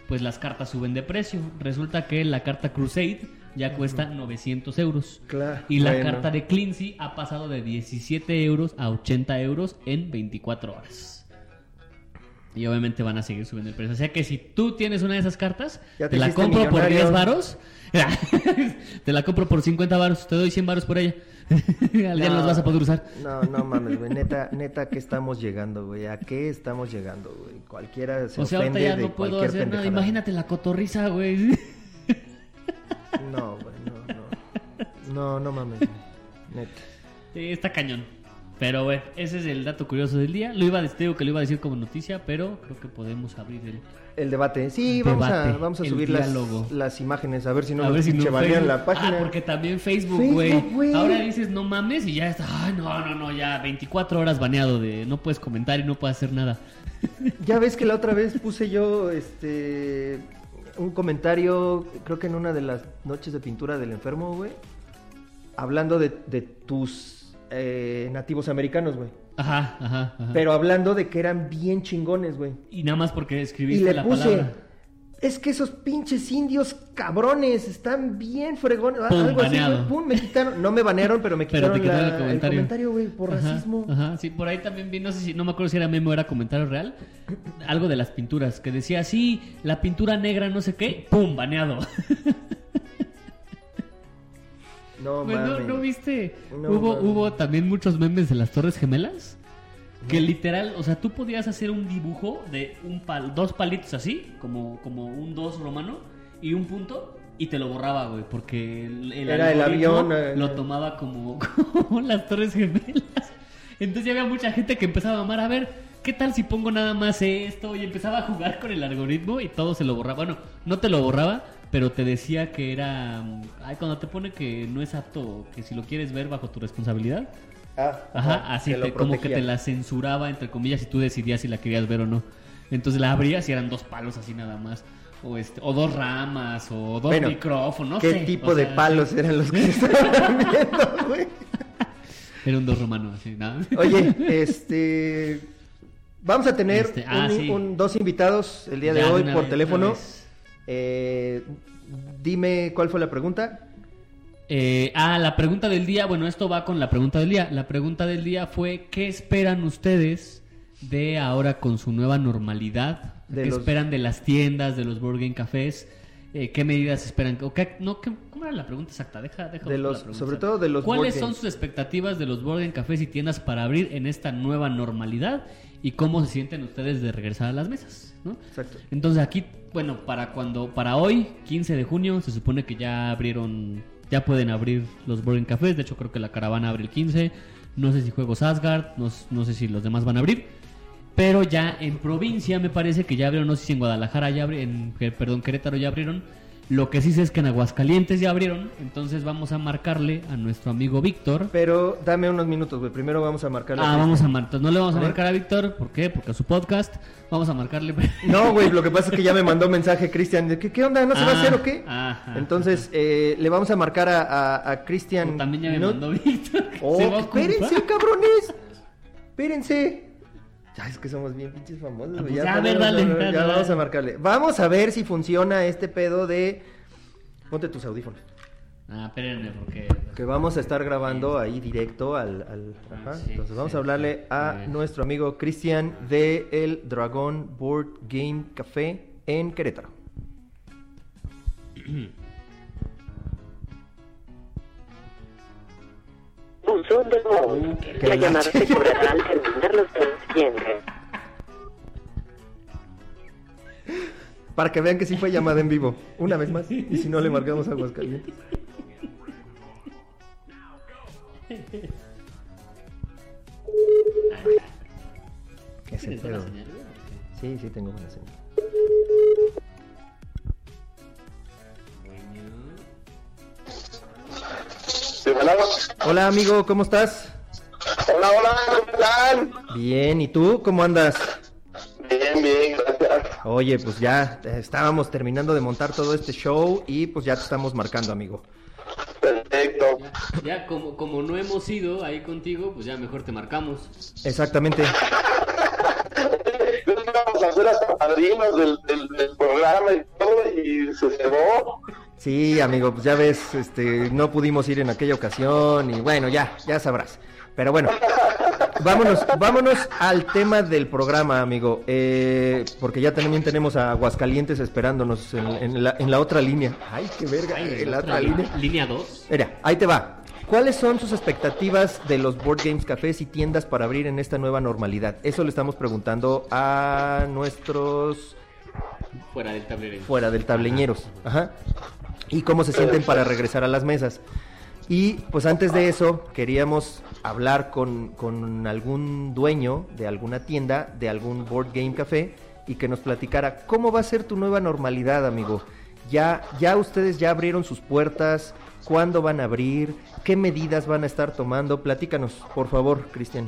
pues las cartas suben de precio. Resulta que la carta Crusade ya cuesta 900 euros. Claro, Y la bueno. carta de Cleansey ha pasado de 17 euros a 80 euros en 24 horas. Y obviamente van a seguir subiendo el precio. O sea que si tú tienes una de esas cartas, te, [LAUGHS] te la compro por millonario. 10 varos. te la compro por 50 varos. Te doy 100 varos por ella. [LAUGHS] Día no los vas a poder usar. No, no mames, güey. Neta, neta, ¿a qué estamos llegando, güey? ¿A qué estamos llegando, güey? Cualquiera se O sea, ahorita ya no puedo hacer nada. Imagínate la cotorriza, güey. No, güey, no, no. No, no mames, güey. Neta. Sí, está cañón. Pero bueno, ese es el dato curioso del día. Lo iba a decir, que lo iba a decir como noticia, pero creo que podemos abrir el. El debate. Sí, vamos a, vamos subir las, imágenes, a ver si no a ver si no la página. Ah, porque también Facebook, güey. güey. Ahora dices no mames y ya está. Ay, no, no, no, ya 24 horas baneado de no puedes comentar y no puedes hacer nada. [LAUGHS] Ya ves que la otra vez puse yo este un comentario, creo que en una de las noches de pintura del enfermo, güey, hablando de, de tus eh, nativos americanos, güey. Ajá, ajá, ajá. Pero hablando de que eran bien chingones, güey. y nada más porque Y escribiste le la puse, palabra. es que esos pinches indios cabrones están bien fregones. Pum, algo así, baneado. güey. Pum, me quitaron, no me banearon, pero me Pero quitaron, quitaron la- el comentario. el comentario, güey, por Ajá, racismo. Ajá, sí, por ahí también vi, no sé si, no me acuerdo si era meme o era comentario real, algo de las pinturas, que decía, sí, la pintura negra, no sé qué, pum, baneado. [LAUGHS] No, ¿no. ¿no viste? No hubo, hubo también muchos memes de las Torres Gemelas. Que literal, o sea, tú podías hacer un dibujo de un pal, dos palitos así, como, como un dos romano, y un punto, y te lo borraba, güey, porque el, el Era el algoritmo avión, eh. lo tomaba como, [LAUGHS] como las Torres Gemelas. Entonces ya había mucha gente que empezaba a amar, a ver, ¿qué tal si pongo nada más esto? Y empezaba a jugar con el algoritmo y todo se lo borraba. Bueno, no te lo borraba, pero te decía que era... mm, Ay, cuando te pone que no es apto, que si lo quieres ver bajo tu responsabilidad. Ah, Ajá, así te como que te la censuraba, entre comillas, y tú decidías si la querías ver o no. Entonces la abrías y eran dos palos así nada más. O, este, o dos ramas, o dos Bueno, micrófonos, no ¿Qué sé. tipo o de palos eran los que [LAUGHS] estaban viendo, güey? [LAUGHS] Era un dos romano, así, nada. Oye, [LAUGHS] este. Vamos a tener Este, ah, un- sí. un- dos invitados el día de hoy por vez, teléfono. Eh, dime cuál fue la pregunta. Eh, ah, la pregunta del día, bueno, esto va con la pregunta del día. La pregunta del día fue, ¿qué esperan ustedes de ahora con su nueva normalidad? ¿Qué los- esperan de las tiendas, de los Burger Cafés? Eh, ¿Qué medidas esperan? O qué- no, ¿qué- ¿Cómo era la pregunta exacta? Deja, deja De la los- sobre todo de los ¿Cuáles son sus expectativas de los Burger Cafés y tiendas para abrir en esta nueva normalidad? ¿Y cómo se sienten ustedes de regresar a las mesas? ¿no? Exacto. Entonces aquí, bueno, para cuando, para hoy, 15 de junio, se supone que ya abrieron, ya pueden abrir los Boarding Cafés. De hecho, creo que la caravana abre el 15. No sé si Juegos Asgard, no, no sé si los demás van a abrir. Pero ya en provincia me parece que ya abrieron, no sé si en Guadalajara ya abrieron, en, perdón, Querétaro ya abrieron. Lo que sí sé es que en Aguascalientes ya abrieron. Entonces vamos a marcarle a nuestro amigo Víctor. Pero dame unos minutos, güey. Primero vamos a marcar la Ah, vamos a marcar. No le vamos a A marcar a Víctor. ¿Por qué? Porque a su podcast. Vamos a marcarle. No, güey, [LAUGHS] lo que pasa es que ya me mandó mensaje Cristian. de que, ¿Qué onda? ¿No se va a Ah, hacer o qué? ajá. Entonces, eh, le vamos a marcar a, a, a Cristian. También ya me mandó Víctor. Oh, a espérense, cabrones. Espérense. Ya es que somos bien pinches famosos. Ah, pues ya, a ponemos- ver, dale, ya dale, dale. vamos a marcarle. Vamos a ver si funciona este pedo de. Ponte tus audífonos. Ah, espérenme, porque. Que vamos a estar grabando ahí directo al. al- Ah, ajá. sí, Entonces vamos sí, a hablarle sí. a nuestro amigo Cristian de el Dragon Board Game Café en Querétaro. [CLEARS THROAT] Buzón de voz. La llamada se cobrará al terminar los tonos siguientes. Para que vean que sí fue llamada en vivo. Una vez más. Y si no, le marcamos a Aguascalientes. ¿Qué es el ¿Tienes buena pedo? señal, güey? Sí, sí, tengo buena señal. Sí, bueno. Hola, amigo, ¿cómo estás? Hola, hola, ¿qué tal? Bien, ¿y tú cómo andas? Bien, bien, gracias. Oye, pues ya eh, estábamos terminando de montar todo este show y pues ya te estamos marcando, amigo. Perfecto. Ya, ya como, como no hemos ido ahí contigo, pues ya mejor te marcamos. Exactamente. [LAUGHS] Íbamos a ser hasta padrinos del, del, del programa y todo, y se cebó. Sí, amigo, pues ya ves, este, no pudimos ir en aquella ocasión y bueno, ya, ya sabrás. Pero bueno, vámonos, vámonos al tema del programa, amigo. Eh, porque ya también tenemos a Aguascalientes esperándonos en, en la, en la otra línea. Ay, qué verga, Ay, en la otra otra línea. línea. Línea 2. Mira, ahí te va. ¿Cuáles son sus expectativas de los board games, cafés y tiendas para abrir en esta nueva normalidad? Eso le estamos preguntando a nuestros Fuera del tablero. fuera del tableñeros. Ajá. Y cómo se sienten para regresar a las mesas. Y pues antes de eso, queríamos hablar con, con algún dueño de alguna tienda, de algún board game café, y que nos platicara cómo va a ser tu nueva normalidad, amigo. Ya, ya ustedes ya abrieron sus puertas, cuándo van a abrir, qué medidas van a estar tomando. Platícanos, por favor, Cristian.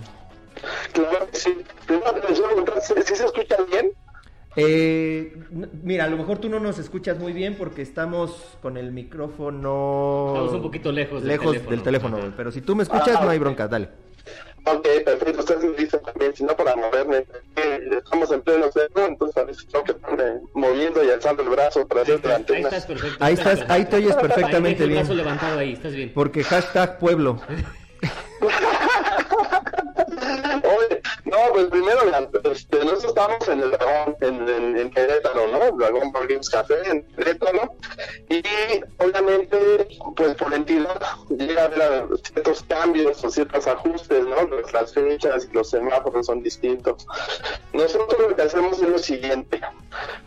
Claro sí. Primero te deseo preguntar, ¿sí, sí se escucha bien? Eh, mira, a lo mejor tú no nos escuchas muy bien porque estamos con el micrófono Estamos un poquito lejos del lejos teléfono. del teléfono, pero si tú me escuchas Ah, no hay bronca, dale. Ok, perfecto. Ustedes me dicen también, si no para moverme. Estamos en pleno cerro, entonces a veces tengo que estarme moviendo y alzando el brazo para hacer la Ahí antena. estás perfecto. Ahí estás, ahí te oyes perfectamente Ahí el bien. brazo levantado ahí, estás bien. Porque hashtag pueblo. [LAUGHS] No, pues primero, este, nosotros estamos en el dragón, en, en, Querétaro, ¿no? Dragón Board Games Café en Querétaro. Y obviamente, pues por entidad llega a haber ciertos cambios o ciertos ajustes, ¿no? Las fechas y los semáforos son distintos. Nosotros lo que hacemos es lo siguiente.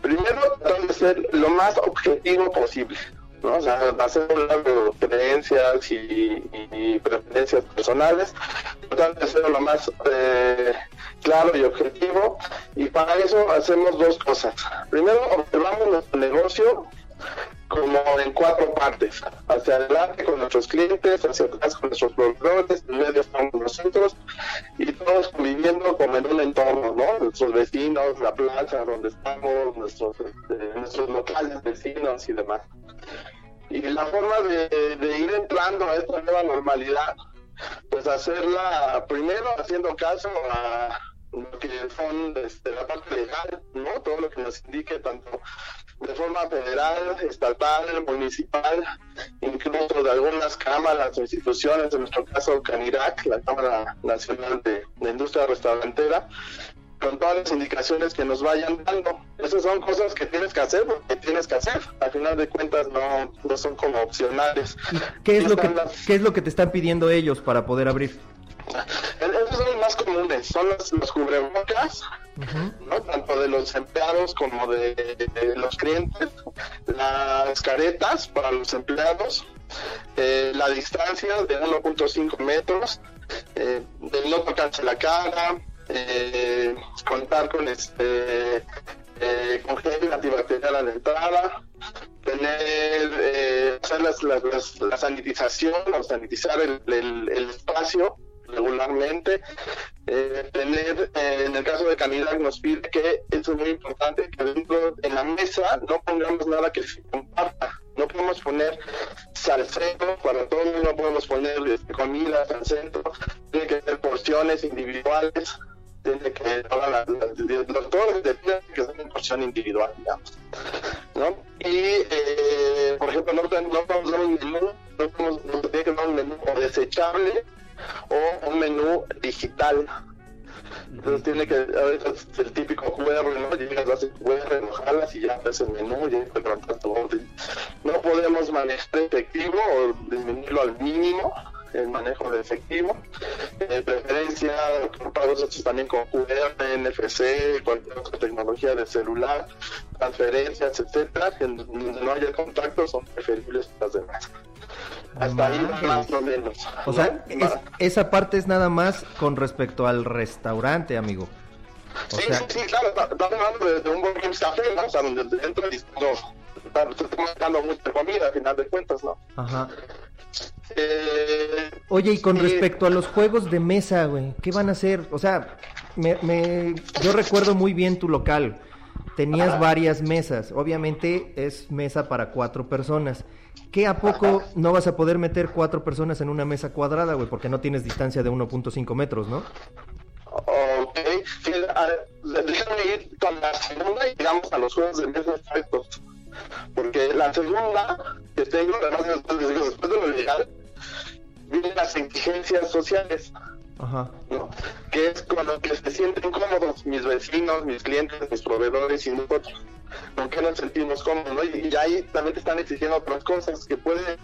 Primero, tratar de ser lo más objetivo posible. ¿No? O sea, hacer un lado creencias y, preferencias personales, tratar de hacerlo lo más eh, claro y objetivo. Y para eso hacemos dos cosas. Primero, observamos nuestro negocio como en cuatro partes. Hacia adelante con nuestros clientes, hacia atrás con nuestros proveedores, en medio estamos nosotros y todos conviviendo como en un entorno, ¿no? Nuestros vecinos, la plaza donde estamos, nuestros, este, nuestros locales vecinos y demás. Y la forma de, ir entrando a esta nueva normalidad, pues hacerla primero haciendo caso a lo que son este, la parte legal, ¿no? Todo lo que nos indique tanto de forma federal, estatal, municipal, incluso de algunas cámaras o instituciones, en nuestro caso Canirac, la Cámara Nacional de, de Industria Restaurantera, con todas las indicaciones que nos vayan dando. Esas son cosas que tienes que hacer porque tienes que hacer. Al final de cuentas no, no son como opcionales. ¿Qué es lo que las- qué es lo que te están pidiendo ellos para poder abrir? Esos son los más comunes, son los, los cubrebocas, ¿no? tanto de los empleados como de, de los clientes, las caretas para los empleados, eh, la distancia de 1.5 metros, eh, de no tocarse la cara, eh, contar con este eh, antibacterial a la entrada, tener eh, hacer las, las- la sanitización o sanitizar el, el- el espacio regularmente, eh, tener, eh, en el caso de Canidad nos pide que eso es muy importante, que dentro de la mesa no pongamos nada que se comparta, no podemos poner salsero para todos, no podemos poner este, comidas al tiene que ser porciones individuales, tiene que las, las- los- todo lo que tiene que ser en porción individual, digamos. ¿no? Y, eh, por ejemplo, no, no podemos dar un menú, no podemos, no tiene que dar un menú o desechable o un menú digital. Entonces tiene que, a veces el típico QR, ¿no? Llegas, haces QR, lo jalas y ya ves el menú, ya encuentras tu orden. No podemos manejar efectivo o disminuirlo al mínimo, el manejo de efectivo. Eh, preferencia pagos hechos también con QR, NFC, cualquier otra tecnología de celular, transferencias, etcétera, que donde no haya contacto son preferibles las demás. Hasta ahí más o menos. O sea, esa parte es nada más con respecto al restaurante, amigo. O Sí, sea, sí, sí, claro, estamos hablando de, de un Games Café, ¿no? O sea, donde entra y no, estamos dando mucha comida, al final de cuentas, ¿no? ajá. Eh, Oye, y con respecto a los juegos de mesa, güey, ¿qué van a hacer? O sea, me, me- yo recuerdo muy bien tu local. Tenías Ajá. varias mesas. Obviamente es mesa para cuatro personas. ¿Qué a poco no vas a poder meter cuatro personas en una mesa cuadrada, güey? Porque no tienes distancia de 1.5 metros, ¿no? Ok, déjame ir con la segunda y llegamos a los juegos de mesa exactos. Porque la segunda que tengo, después, de lo legal, vienen las exigencias sociales. Ajá. ¿no? que es con lo que se sienten cómodos mis vecinos, mis clientes, mis proveedores y nosotros. ¿Con qué nos sentimos cómodos? ¿no? Y, y ahí también te están exigiendo otras cosas que puede,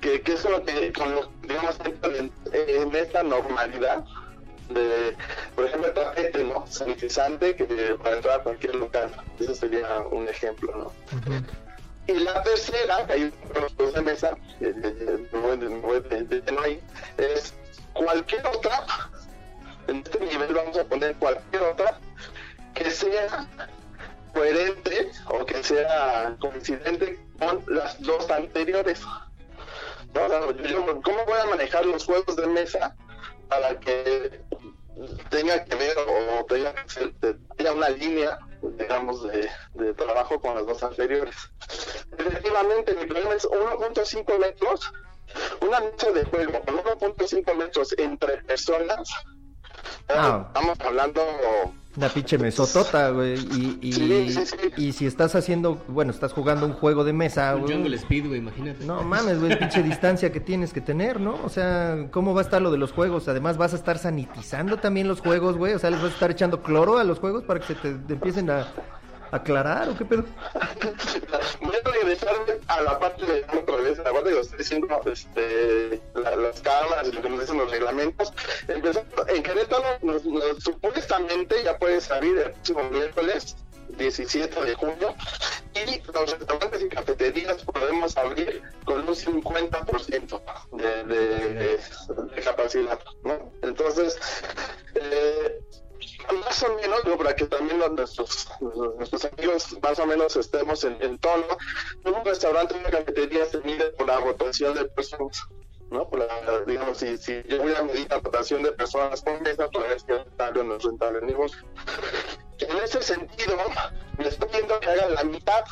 que, que eso es lo que, con lo, digamos, en, en esta normalidad de, por ejemplo, el tapete, ¿no? Sanitizante que para entrar a cualquier local. Ese sería un ejemplo, ¿no? Y la tercera, que hay unos juegos de mesa, me voy de- me voy ahí, es cualquier otra, en este nivel vamos a poner cualquier otra, que sea coherente o que sea coincidente con las dos anteriores. ¿No? O sea, yo- ¿Cómo voy a manejar los juegos de mesa para que tenga que ver o tenga que ser, te- haya una línea, digamos, de, de trabajo con las dos anteriores? Efectivamente, mi problema es 1.5 metros, una mesa de juego con 1.5 metros entre personas. Ah. Estamos hablando Una pinche mesotota, güey. Y, y, Sí, sí, sí. y si estás haciendo, bueno, estás jugando un juego de mesa, güey. Jungle Speed, güey, imagínate. No mames, güey, pinche distancia que tienes que tener, ¿no? O sea, ¿cómo va a estar lo de los juegos? Además, vas a estar sanitizando también los juegos, güey. O sea, les vas a estar echando cloro a los juegos para que se te, te empiecen a aclarar, ¿o qué pedo? [LAUGHS] Voy a regresarme a la parte de otra vez, la parte que estoy diciendo, este, la- las cámaras, lo que nos dicen los reglamentos. Empezando, en Querétaro, nos- nos- supuestamente ya puede salir el próximo miércoles 17 de junio y los restaurantes y cafeterías podemos abrir con un 50% de, de, de, de capacidad, ¿no? Entonces, eh, más o menos, digo, para que también los- nuestros, nuestros amigos más o menos estemos en, en tono, un restaurante una cafetería se mide por la rotación de personas. ¿no? Por la, digamos, si, si yo voy a medir la rotación de personas por mesa, para ver si es rentable o no es rentable. En ese sentido, me estoy pidiendo que hagan la mitad.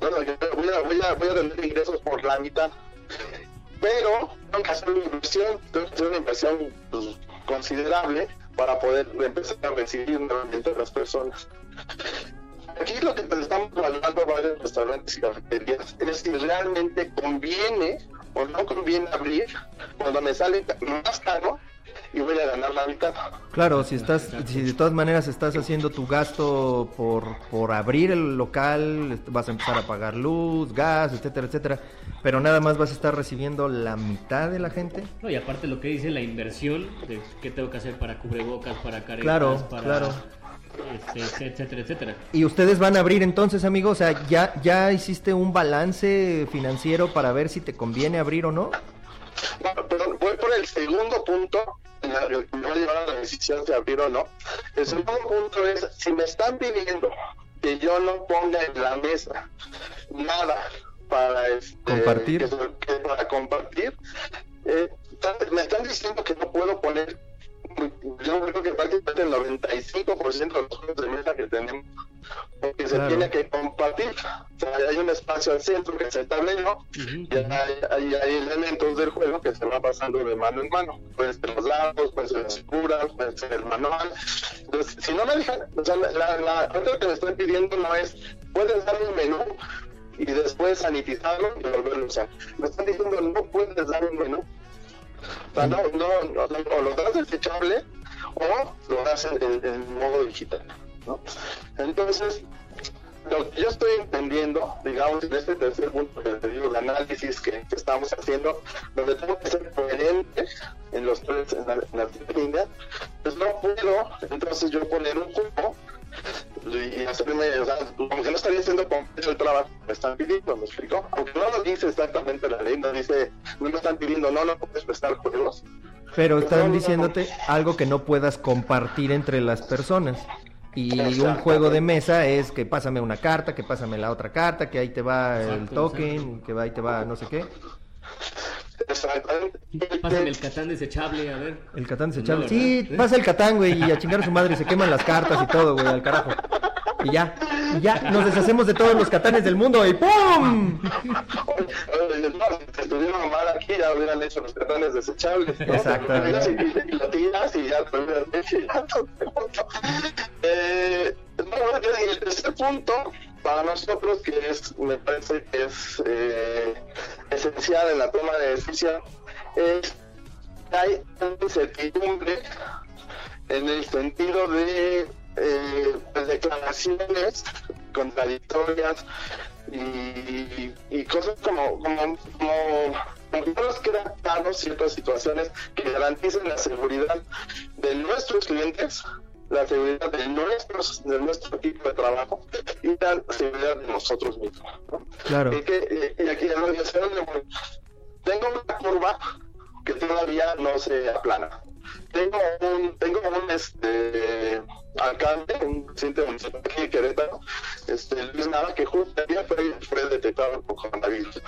Bueno, yo voy a, voy a, voy a tener ingresos por la mitad. Pero tengo que hacer una inversión, tengo que hacer una inversión pues, considerable para poder empezar a recibir nuevamente a las personas. Aquí lo que estamos evaluando varios restaurantes y cafeterías es si realmente conviene o no conviene abrir cuando me sale más caro y voy a ganar la mitad. Claro, si estás, si de todas maneras estás haciendo tu gasto por, por abrir el local, vas a empezar a pagar luz, gas, etcétera, etcétera, pero nada más vas a estar recibiendo la mitad de la gente. No, y aparte lo que dice la inversión de qué tengo que hacer para cubrebocas, para caretas, Claro, para claro. este, etcétera, etcétera. Y ustedes van a abrir entonces, amigos, o sea, ya, ya hiciste un balance financiero para ver si te conviene abrir o no. No, perdón, voy por el segundo punto, me va a llevar a la decisión de abrir o no. El segundo punto es, si me están pidiendo que yo no ponga en la mesa nada para este, Compartir. que- que para compartir, eh, me están diciendo que no puedo poner, yo creo que prácticamente el 95% de los juegos de mesa que tenemos, porque se Claro. tiene que compartir. O sea, hay un espacio al centro que es el tablero, Ujú, y hay, hay, hay elementos del juego que se van pasando de mano en mano. Pueden ser los dados, pueden ser las figuras, puede ser el manual. Entonces, si no me dejan, o sea, la, la otra que me están pidiendo no es, puedes darme un menú y después sanitizarlo y volverlo a usar. Me están diciendo, no puedes dar un menú. O no, no, o lo das desechable o lo das en, modo digital. ¿no? Entonces, lo que yo estoy entendiendo, digamos, en este tercer punto que análisis que, estamos haciendo, donde tengo que ser coherente en los tres, en, la, las pues no puedo, entonces yo poner un cupo y hacerme, o sea, como que no estaría haciendo completo el trabajo que me están pidiendo, ¿me explico? Aunque no lo dice exactamente la ley, no dice, no me están pidiendo, no, no puedes prestar juegos. Pero están no. diciéndote algo que no puedas compartir entre las personas. Y un juego de mesa es que pásame una carta, que pásame la otra carta, que ahí te va el token, que ahí te va no sé qué. Exactamente. Pásame el catán desechable, a ver. El Catán desechable. No, sí, pasa el Catán, güey, y a chingar a su madre, se queman las cartas y todo, güey, al carajo. Y ya, y ya, nos deshacemos de todos los Catanes del mundo y ¡pum! Oye, no, si estuvieron mal aquí, ya hubieran hecho los cartones desechables. ¿no? Exactamente. Y, y lo tiras y ya te hubieras Eh, no, el tercer punto para nosotros, que es, me parece que es eh, esencial en la toma de decisión, es que hay incertidumbre en el sentido de eh, pues, declaraciones contradictorias y, cosas como, como, como, no nos queda claro ciertas situaciones que garanticen la seguridad de nuestros clientes, la seguridad de, nuestros, de nuestro equipo de trabajo y la seguridad de nosotros mismos. ¿no? Claro. Y, que, y aquí en la organización tengo una curva que todavía no se aplana. Tengo un, tengo un este, alcalde, un presidente municipal aquí de Querétaro, este, Luis Nava, que justo el día fue, fue detectado con coronavirus.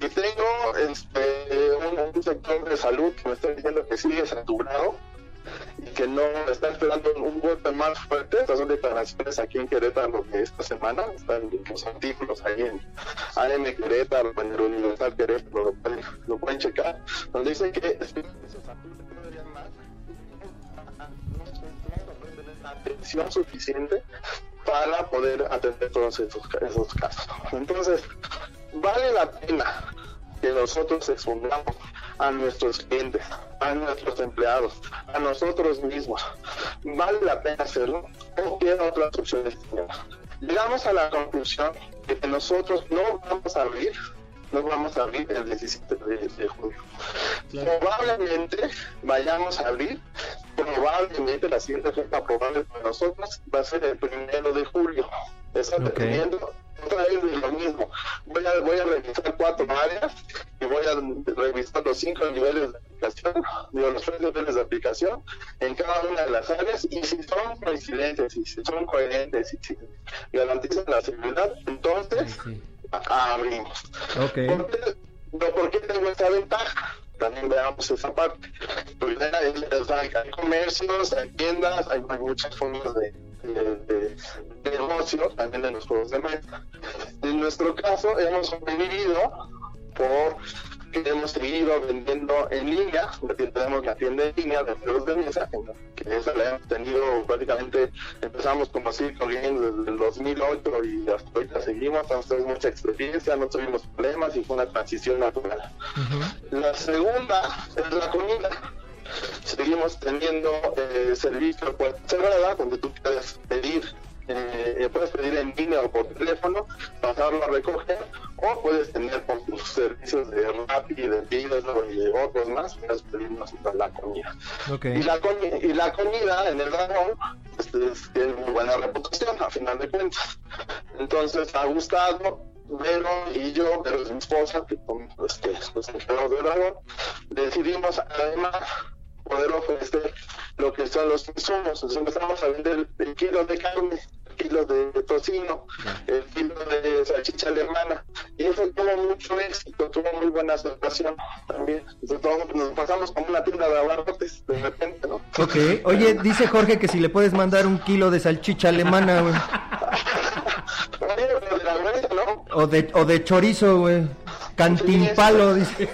Y tengo este, un, un sector de salud que me está diciendo que sigue saturado y que no está esperando un golpe más fuerte. Estas son declaraciones aquí en Querétaro de esta semana. Están los artículos ahí en AM Querétaro, en el Universal Querétaro, lo pueden, lo pueden checar, donde dice que atención suficiente para poder atender todos esos, esos casos. Entonces, vale la pena que nosotros expongamos a nuestros clientes, a nuestros empleados, a nosotros mismos. Vale la pena hacerlo o qué otras opciones tenemos. Llegamos a la conclusión de que nosotros no vamos a abrir, no vamos a abrir el 17 de, de junio. Probablemente vayamos a abrir, probablemente la siguiente fecha probable para nosotros va a ser el primero de julio. Eso Ok. dependiendo otra vez lo mismo. Voy a, voy a revisar cuatro áreas y voy a revisar los cinco niveles de aplicación, digo, los tres niveles de aplicación en cada una de las áreas y si son coincidentes y si son coherentes y si garantizan la seguridad, entonces Sí. abrimos. Ok. ¿Por qué, no, ¿Por qué tengo esta ventaja? También veamos esa parte. Primera es, o sea, hay comercios, hay tiendas, hay, hay muchas formas de, de, de- de negocio, también en los juegos de mesa. En nuestro caso, hemos sobrevivido por que hemos seguido vendiendo en línea, porque tenemos la tienda en línea de juegos de mesa, que esa la hemos tenido prácticamente, empezamos como Circo Games desde el 2008 y hasta ahorita seguimos, tenemos mucha experiencia, no tuvimos problemas y fue una transición natural. La segunda es la comida. Seguimos teniendo eh, servicio por cerrada, donde tú puedes pedir, eh, eh, puedes pedir en línea o por teléfono, pasarlo a recoger, o puedes tener por tus servicios de Rappi, de Deliveroo y de otros más, puedes pedirnos la comida. Ok. Y la, comi- y la comida en el dragón este, es- tiene muy buena reputación, a final de cuentas. Entonces ha gustado, Vero y yo, Vero es mi esposa, que somos este, los encargados del dragón, decidimos además poder ofrecer lo que son los insumos. Entonces empezamos a vender el kilo de carne, el kilo de, tocino, el kilo de salchicha alemana. Y eso tuvo mucho éxito, tuvo muy buena aceptación también. Entonces nos pasamos como una tienda de abarrotes de repente, ¿no? Ok. Oye, dice Jorge que si le puedes mandar un kilo de salchicha alemana, güey. O de, o de chorizo, güey. Cantimpalo, dice.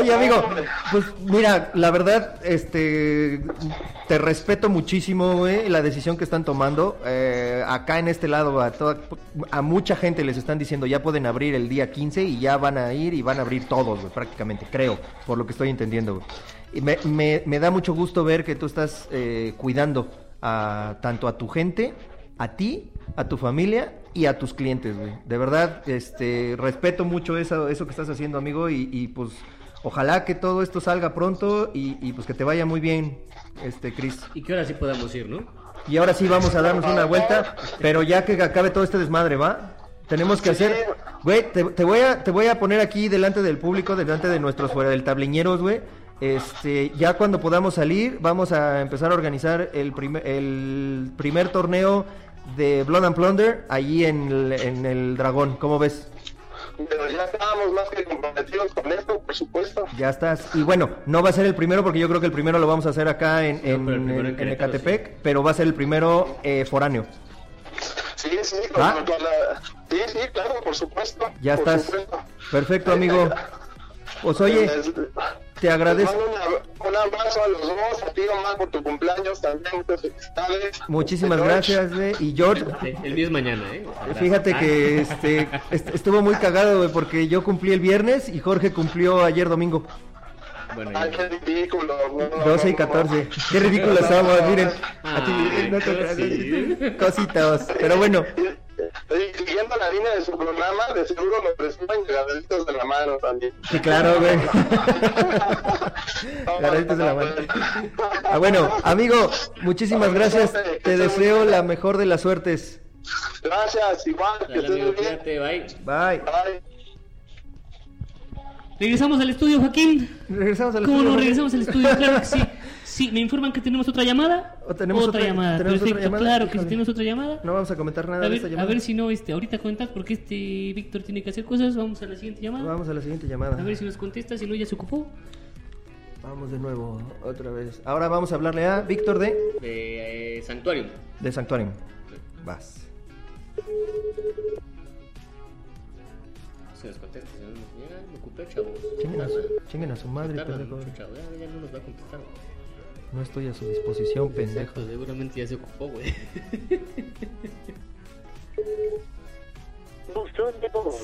Oye, amigo, pues mira, la verdad, este, te respeto muchísimo, güey, la decisión que están tomando. Eh, acá en este lado, a, toda- a mucha gente les están diciendo ya pueden abrir el día 15 y ya van a ir y van a abrir todos, güey, prácticamente, creo, por lo que estoy entendiendo, güey. Y me, me- me da mucho gusto ver que tú estás eh, cuidando a, tanto a tu gente, a ti, a tu familia y a tus clientes, güey. De verdad, este, respeto mucho eso, eso que estás haciendo, amigo, y, y, pues ojalá que todo esto salga pronto y, y, pues que te vaya muy bien, este, Chris. Y que ahora sí podamos ir, ¿no? Y ahora sí vamos a darnos una vuelta, pero ya que acabe todo este desmadre, ¿va? Tenemos que hacer, güey, te, te voy a te voy a poner aquí delante del público, delante de nuestros fuera del tabliñeros, güey. Este, ya cuando podamos salir, vamos a empezar a organizar el primer el primer torneo de Blood and Plunder allí en el, en el Dragón. ¿Cómo ves? Pero ya estábamos más que comprometidos con esto, por supuesto. Ya estás. Y bueno, no va a ser el primero porque yo creo que el primero lo vamos a hacer acá en, en, pero en en- Ecatepec, pero va a ser el primero eh, foráneo. Sí, sí, con, ¿Ah? con la... sí, sí, claro, por supuesto. Ya por estás. supuesto. Perfecto, amigo. Pues oye, te agradezco. Un, abrazo a los dos, a ti Omar por tu cumpleaños también, muchas felicidades. Muchísimas George. gracias, güey. Y George, Sí, el mío es mañana, ¿eh? fíjate Ah, que este est- estuvo muy cagado, güey, porque yo cumplí el viernes y Jorge cumplió ayer domingo. Bueno, Ay, qué ridículo. no, no, 12 y no, 14. no. Qué ridículos somos, miren. Ay, Aquí, no te cosita. Cositas. Pero bueno, Siguiendo la línea de su programa, de seguro me presumen granaditos de la mano también. sí, claro, güey. [LAUGHS] Granaditos de la mano. Ah, bueno, amigo, muchísimas gracias. Te deseo la mejor de las suertes. Gracias, igual, que Dale, estés amigo, bien. cuídate, bye. Bye. Bye. Regresamos al estudio, Joaquín. Regresamos al ¿Cómo estudio, no? Jorge. Regresamos al estudio, claro que sí. [LAUGHS] Sí, me informan que tenemos otra llamada. ¿O tenemos otra, otra- llamada. tenemos otra llamada? claro que sí tenemos otra llamada. No vamos a comentar nada a, de esta ver, a llamada. ver si no, este, ahorita comentas porque este Víctor tiene que hacer cosas. Vamos a la siguiente llamada. Vamos a la siguiente llamada. A ver si nos contesta, si no ya se ocupó. Vamos de nuevo, otra vez. Ahora vamos a hablarle a Víctor de, De eh, Santuario. de Sanctuarium. Vas. Se nos contesta, si no nos llega, me ocupé, chavos. Chinguen a su, chinguen a su madre, chavos. Ya, ya no nos va a contestar. No estoy a su disposición, pendejo. Exacto, seguramente ya se ocupó, güey. [LAUGHS] Buzón de voz.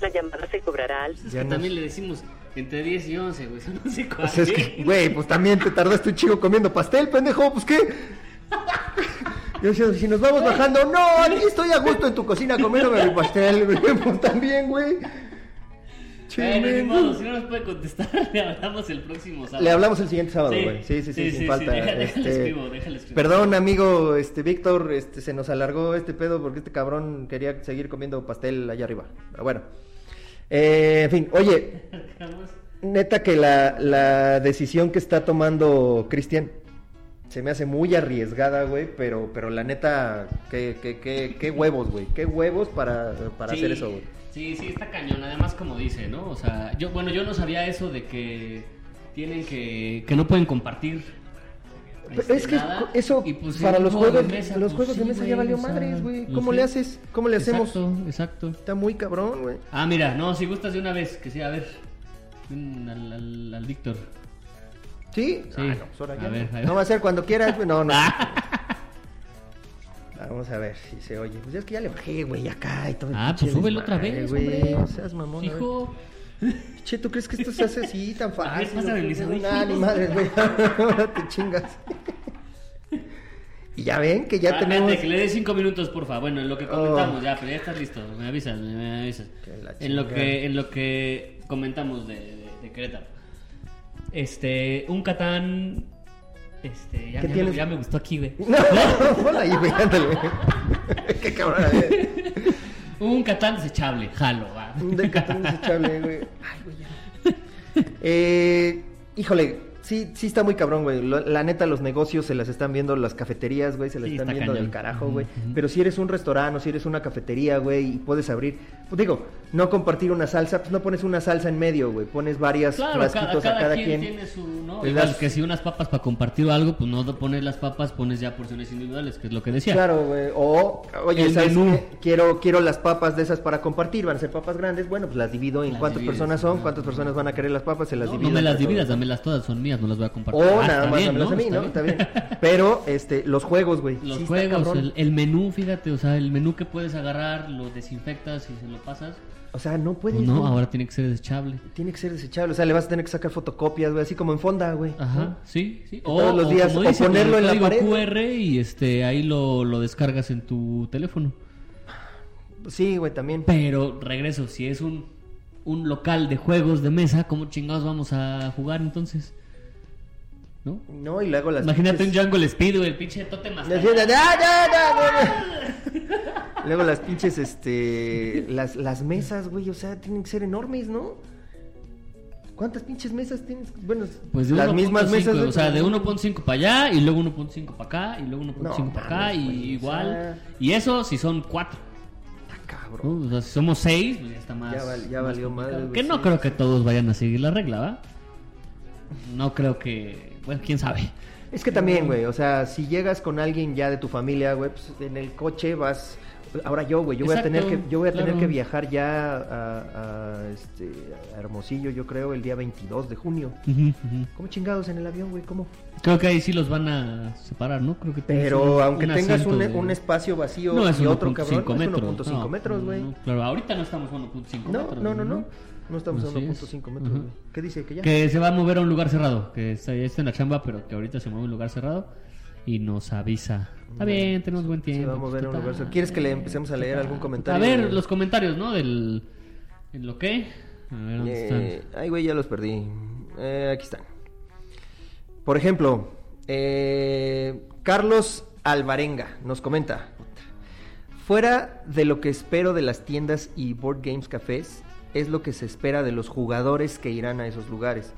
La llamada se cobrará al... Ya no- También le decimos entre 10 y 11, güey. Son 11 Pues es que, güey, pues también te tardaste un chico comiendo pastel, pendejo, pues qué. [LAUGHS] Yo decía, si nos vamos bajando, no, aquí estoy a gusto en tu cocina comiéndome mi pastel, güey, pues también, güey. Bueno, ni modo, si no nos puede contestar, [LAUGHS] le hablamos el próximo sábado. Le hablamos el siguiente sábado, güey. Sí, sí, sí, Sí, sin sí, falta. sí, déjale- este, déjale escribo, déjale escribo. Perdón, amigo, este Víctor, este se nos alargó este pedo porque este cabrón quería seguir comiendo pastel allá arriba. Pero bueno. Eh, en fin, oye, [LAUGHS] neta que la, la decisión que está tomando Cristian se me hace muy arriesgada, güey, pero, pero la neta, qué, qué, qué, qué huevos, güey, qué huevos para, para Sí, hacer eso, güey. Sí, sí, está cañón. Además, como dice, ¿no? O sea, yo, bueno, yo no sabía eso de que tienen que, que no pueden compartir. Este, es que nada. eso pues, para los juego juegos, de mesa, los pues, juegos de mesa ya valió o sea, madres, güey. ¿Cómo le haces? ¿Cómo le hacemos? Exacto, exacto. Está muy cabrón, güey. Ah, mira, no, si gustas de una vez, que sí, a ver. Al, al, al Víctor. ¿Sí? Sí. Ah, no, pues ahora A ya ver, no. a ver. No va a ser cuando quieras, güey. No, no. [LAUGHS] Vamos a ver si se oye. Pues es que ya le bajé, güey, acá y todo. Ah, pues súbelo otra vez, güey. No seas mamón. a ver. Hijo. Che, ¿tú crees que esto se hace así tan [LAUGHS] A ver, fácil? mis audífonos. Nah, ni madres, güey. [LAUGHS] Ahora te chingas. y ya ven que ya Ah, tenemos. que le dé cinco minutos, porfa. Bueno, en lo que comentamos, Oh. ya, pero ya estás listo. Me avisas, me, me avisas. En lo que, en lo que comentamos de, de, de Querétaro. Este, un Catán. Este, ya, ¿Qué ya tienes? me, ya me gustó aquí, güey. No, ponla ahí, güey, ándale. [LAUGHS] Qué cabrón. a ver. Un Catán desechable, jalo, va. Un decatón desechable, güey. Ay, güey, ya. Eh, híjole, sí, sí está muy cabrón, güey. Lo- La neta, los negocios se las están viendo, las cafeterías, güey, se las Sí, están está viendo cañón. del carajo, güey. Pero si eres un restaurante o si eres una cafetería, güey, y puedes abrir, pues digo, no compartir una salsa, pues no pones una salsa en medio, güey. Pones varias Claro, frasquitos cada a cada quien, quien. tiene su, ¿no? Le Igual das- que si unas papas para compartir o algo, pues no pones las papas, pones ya porciones individuales, que es lo que decía. Claro, güey. O, oye, El ¿sabes qué? Quiero, quiero las papas de esas para compartir. Van a ser papas grandes. Bueno, pues las divido en Las cuántas divides, personas son, cuántas personas van a querer las papas, se las No, divido. no me las dividas, dámelas todas, son mías, no las voy a compartir. O Ah, nada más bien, dámelas a mí, ¿no? Está bien. Pero, este, los juegos, güey. Los sí juegos, el, el menú, fíjate, o sea, el menú que puedes agarrar, lo desinfectas y se lo pasas. O sea, no puedes. No, ahora tiene que ser desechable. Tiene que ser desechable. O sea, le vas a tener que sacar fotocopias, güey, así como en fonda, güey. Ajá, sí, sí. Todos los días, como o dicen, ponerlo en la pared, QR y este, ahí lo, lo descargas en tu teléfono. Sí, güey, también. Pero regreso, si es un, un local de juegos de mesa, ¿cómo chingados vamos a jugar entonces? ¿No? No, y luego las. Imagínate pinches- un Jungle Speed, güey, el pinche tote más. ¡ah, no, no, no, no! [LAUGHS] Luego las pinches, este, las, las mesas, güey, o sea, tienen que ser enormes, ¿no? ¿Cuántas pinches mesas tienes? Bueno, Pues de las 1.5, mismas mesas. o güey, sea, de pero- 1.5 para allá y luego 1.5 para acá y luego 1.5 No para acá y güey, o igual. sea- Y eso si son cuatro. Ah, cabrón. ¿no? O sea, si somos seis, pues ya está más. Ya val- ya más valió complicado. madre, Que no sí, creo sí, que todos vayan a seguir la regla, ¿va? No creo que. Bueno, quién sabe. Es que también, güey, o sea, si llegas con alguien ya de tu familia, güey, pues en el coche vas Ahora yo, güey, yo voy a tener que yo voy a tener que viajar ya a, a, este a Hermosillo, yo creo, el día 22 de junio. ¿Cómo chingados en el avión, güey? ¿Cómo? Creo que ahí sí los van a separar, ¿no? Creo que Pero un- aunque un tengas un, asiento un espacio vacío no, es y otro 1.5 cabrón, es metros. 1.5 No, metros, güey. no, claro, ahorita no estamos a 1.5 No, metros. no, no, no. No estamos a Así es. 1.5 metros, güey. ¿Qué dice? ¿Que ya? Que se va a mover a un lugar cerrado, que está, en la chamba, pero que ahorita se mueve a un lugar cerrado y nos avisa. Está bien, tenemos buen tiempo. Se va a mover a un lugar cerrado. ¿Quieres que le empecemos a leer algún comentario? A ver, los comentarios, ¿no? Del... ¿En lo que? A ver, ¿dónde Eh, están? ay, güey, ya los perdí. Eh, aquí están. Por ejemplo, eh, Carlos Alvarenga nos comenta. Fuera de lo que espero de las tiendas y board games cafés, es lo que se espera de los jugadores que irán a esos lugares.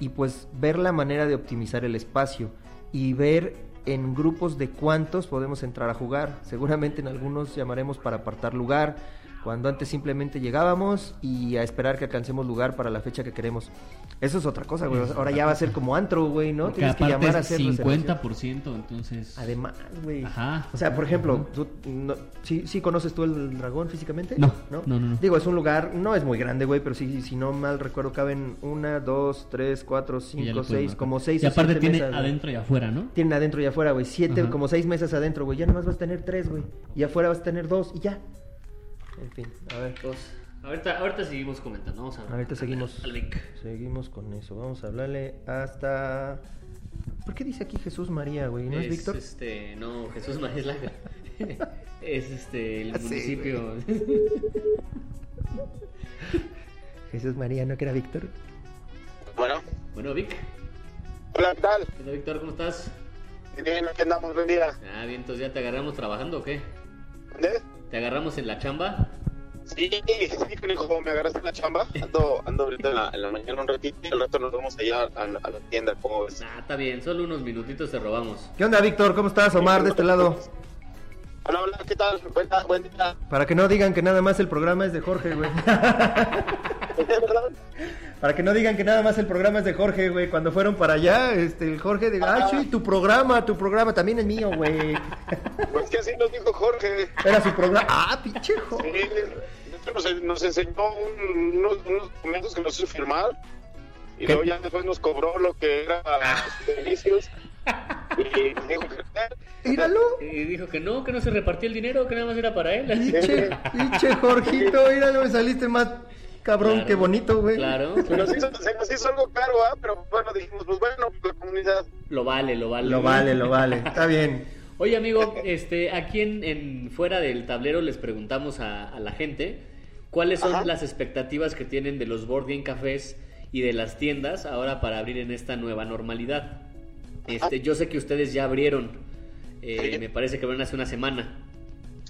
Y pues ver la manera de optimizar el espacio y ver en grupos de cuántos podemos entrar a jugar. Seguramente en algunos llamaremos para apartar lugar, cuando antes simplemente llegábamos y a esperar que alcancemos lugar para la fecha que queremos. Eso es otra cosa, güey. Ahora ya va a ser como antro, güey, ¿no? Porque Tienes que llamar a hacer reservación. 50%, entonces... Además, güey. Ajá. O sea, por ejemplo, ¿tú, no, ¿sí, sí conoces tú el dragón físicamente? No, no, no, no. Digo, es un lugar, no es muy grande, güey, pero sí, si no mal recuerdo, caben una, dos, tres, cuatro, cinco, seis, como seis Y aparte siete tiene mesas, adentro y afuera, ¿no? Tienen adentro y afuera, güey. Siete, Ajá. como seis mesas adentro, güey. Ya nomás vas a tener tres, güey. Y afuera vas a tener dos y ya. En fin, a ver. Pues, ahorita, ahorita seguimos comentando. Vamos a Ahorita seguimos. al link. Seguimos con eso. Vamos a hablarle hasta. ¿Por qué dice aquí Jesús María, güey? ¿No es, Víctor? Este, no, Jesús María es la... [LAUGHS] es este, el Sí, municipio... Jesús María, ¿no que era Víctor? Bueno, bueno, Vic. hola, ¿qué tal? ¿Qué onda, Víctor? ¿Cómo estás? Bien, aquí andamos, buen día. Ah, bien, entonces ya te agarramos trabajando o qué? ¿Dónde? ¿Te agarramos en la chamba? Sí, sí, hijo, me agarraste en la chamba. Ando, ando ahorita en la, en la mañana un ratito y al rato nos vamos allá a, la- a la tienda, ¿cómo ves? Ah, está bien, solo unos minutitos te robamos. ¿Qué onda, Víctor? ¿Cómo estás? Omar, de este lado. Hola, hola, ¿qué tal? Buen, buen día. Para que no digan que nada más el programa es de Jorge, güey. [LAUGHS] Para que no digan que nada más el programa es de Jorge, güey. Cuando fueron para allá, este, el Jorge de, ah, sí, tu programa, tu programa también es mío, güey. Pues que así nos dijo Jorge. Era su programa. Ah, pinche Sí, Jorge. hecho nos, enseñó un- unos, unos documentos que nos hizo firmar y ¿Qué? luego ya después nos cobró lo que era sus servicios y dijo que Míralo. Y dijo que no, que no se repartía el dinero, que nada más era para él. Pinche, pinche Jorgito, míralo, me saliste más cabrón Claro, que bonito, güey. Claro, se nos, hizo, se nos hizo algo caro, ¿ah? pero bueno, dijimos, pues bueno, la comunidad. lo vale, lo vale. Lo vale, lo vale. Está bien. Oye, amigo, este, aquí en, en fuera del tablero les preguntamos a, a la gente cuáles son Ajá. las expectativas que tienen de los board game cafés y de las tiendas ahora para abrir en esta nueva normalidad. Este, yo sé que ustedes ya abrieron, eh, me parece que abrieron hace una semana,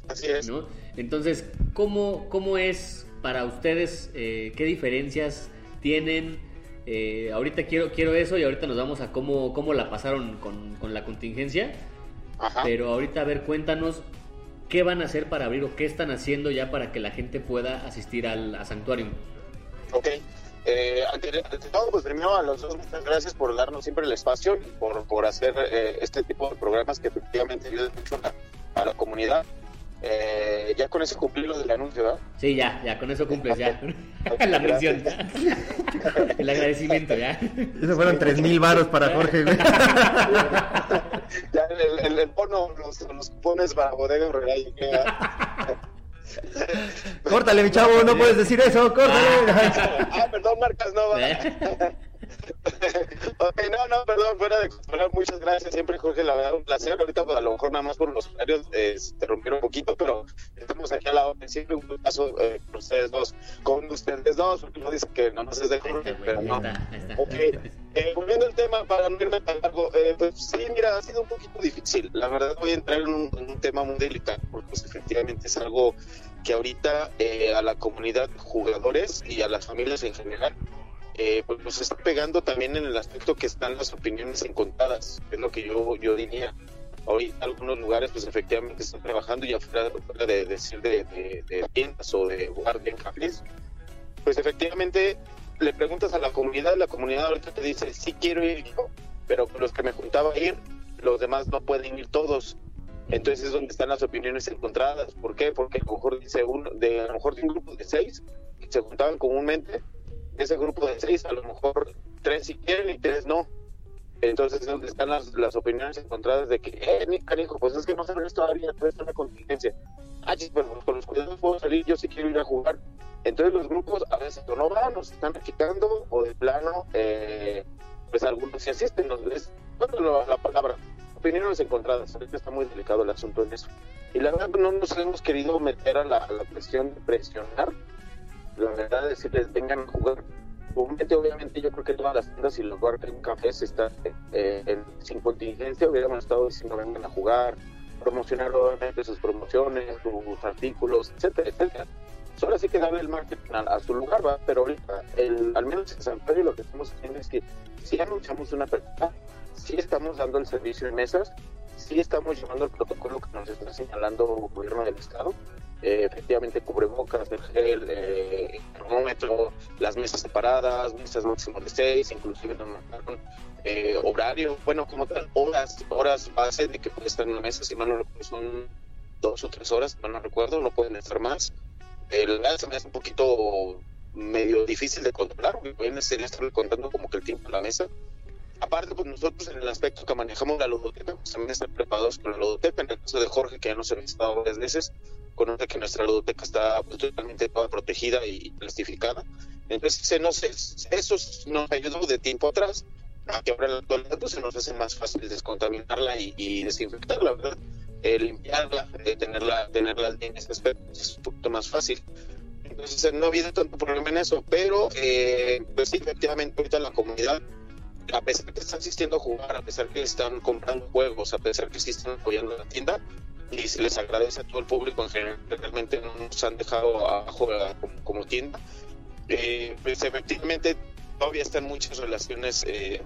Así es. ¿no? Entonces, ¿cómo, cómo es para ustedes? eh, ¿Qué diferencias tienen? Eh, ahorita quiero, quiero eso y ahorita nos vamos a cómo, cómo la pasaron con, con la contingencia. Ajá. Pero ahorita, a ver, cuéntanos qué van a hacer para abrir o qué están haciendo ya para que la gente pueda asistir al a Sanctuarium. Ok. Eh, ante, ante todo, pues primero a los dos, muchas gracias por darnos siempre el espacio y por, por hacer eh, este tipo de programas que efectivamente ayudan mucho a la, a la comunidad. Eh, ya con eso cumplí lo del anuncio, ¿verdad? Sí, ya, ya, con eso cumples ya. [LAUGHS] [LAUGHS] La mención. El agradecimiento, ya. Eso fueron tres mil varos para Jorge, güey. [LAUGHS] ya el, el, el bono, los, los cupones para Bodega Horrera. Córtale, mi chavo, no puedes decir eso, córtale. ah, perdón, marcas, no va. ¿Eh? [LAUGHS] ok, no, no, perdón, fuera de controlar, muchas gracias. Siempre, Jorge, la verdad, un placer. Ahorita, pues, a lo mejor nada más por los horarios eh, se te rompieron un poquito, pero estamos aquí a la orden. Siempre un caso eh, con ustedes dos, con ustedes dos, porque no dice que no nos es de Jorge, pero no. Ok, eh, volviendo al tema, para no irme tan largo, eh, pues sí, mira, ha sido un poquito difícil. La verdad, voy a entrar en un, en un tema muy delicado, porque pues, efectivamente es algo que ahorita eh, a la comunidad de jugadores y a las familias en general, eh, pues nos está pegando también en el aspecto que están las opiniones encontradas, es lo que yo, yo diría. Ahorita algunos lugares, pues efectivamente están trabajando y afuera, fuera de decir de, de- de tiendas o de guardia en cafés, pues efectivamente le preguntas a la comunidad, la comunidad ahorita te dice, sí quiero ir yo, pero los que me juntaba a ir, los demás no pueden ir todos. Entonces es donde están las opiniones encontradas. ¿Por qué? Porque a lo mejor dice uno, de, a lo mejor de un grupo de seis que se juntaban comúnmente, ese grupo de seis a lo mejor tres sí quieren y tres no. Entonces es donde están las, las opiniones encontradas de que, eh, mi cariño, pues es que no sabes todavía, todavía está una contingencia. Ah, pero con los cuidados puedo salir, yo sí quiero ir a jugar. Entonces los grupos a veces no van, se están quitando, o de plano, eh, pues algunos sí asisten. ¿no? Es, bueno, la, la palabra, opiniones encontradas. Ahorita está muy delicado el asunto en eso. Y la verdad no nos hemos querido meter a la, a la cuestión de presionar. La verdad es decirles, vengan a jugar. Obviamente, yo creo que todas las tiendas y los de un café se están eh, en, sin contingencia, hubiéramos estado diciendo vengan a jugar, promocionar obviamente sus promociones, sus artículos, etcétera, etcétera. Solo así que el marketing a, a su lugar, ¿va? pero ahorita, el, al menos en San Pedro lo que estamos haciendo es que si anunciamos una apertura, sí estamos dando el servicio en mesas, sí estamos llevando el protocolo que nos está señalando el gobierno del estado, eh, efectivamente cubrebocas, el gel, eh, termómetro, las mesas separadas, mesas máximo de seis, inclusive nos mandaron eh, horario, bueno, como tal, horas, horas base de que puede estar en una mesa, si mal no recuerdo, son dos o tres horas, no, no recuerdo, no pueden estar más. El se me hace un poquito medio difícil de controlar, porque pueden estar contando como que el tiempo en la mesa. Aparte, pues nosotros en el aspecto que manejamos la ludoteca, pues también estar preparados con la ludoteca. En el caso de Jorge, que ya nos ha visitado varias veces, conoce que nuestra ludoteca está pues, totalmente toda protegida y plastificada. Entonces, se nos, eso nos ayudó de tiempo atrás a que ahora la actualidad pues, se nos hace más fácil descontaminarla y, y desinfectarla, ¿verdad? Eh, limpiarla, eh, tenerla, tenerla en ese aspecto es un poquito más fácil. Entonces, no ha habido tanto problema en eso, pero eh, pues sí, efectivamente, ahorita la comunidad a pesar que están asistiendo a jugar, a pesar que están comprando juegos, a pesar que sí están apoyando la tienda, y se les agradece a todo el público en general, realmente no nos han dejado abajo como, tienda, eh, pues efectivamente todavía están muchas relaciones eh,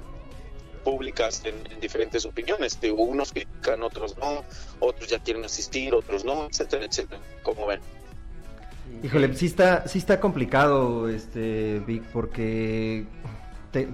públicas en, en, diferentes opiniones, de unos critican, otros no, otros ya quieren asistir, otros no, etcétera, etcétera, como ven. Híjole, sí está, sí está complicado, este, Vic, porque te,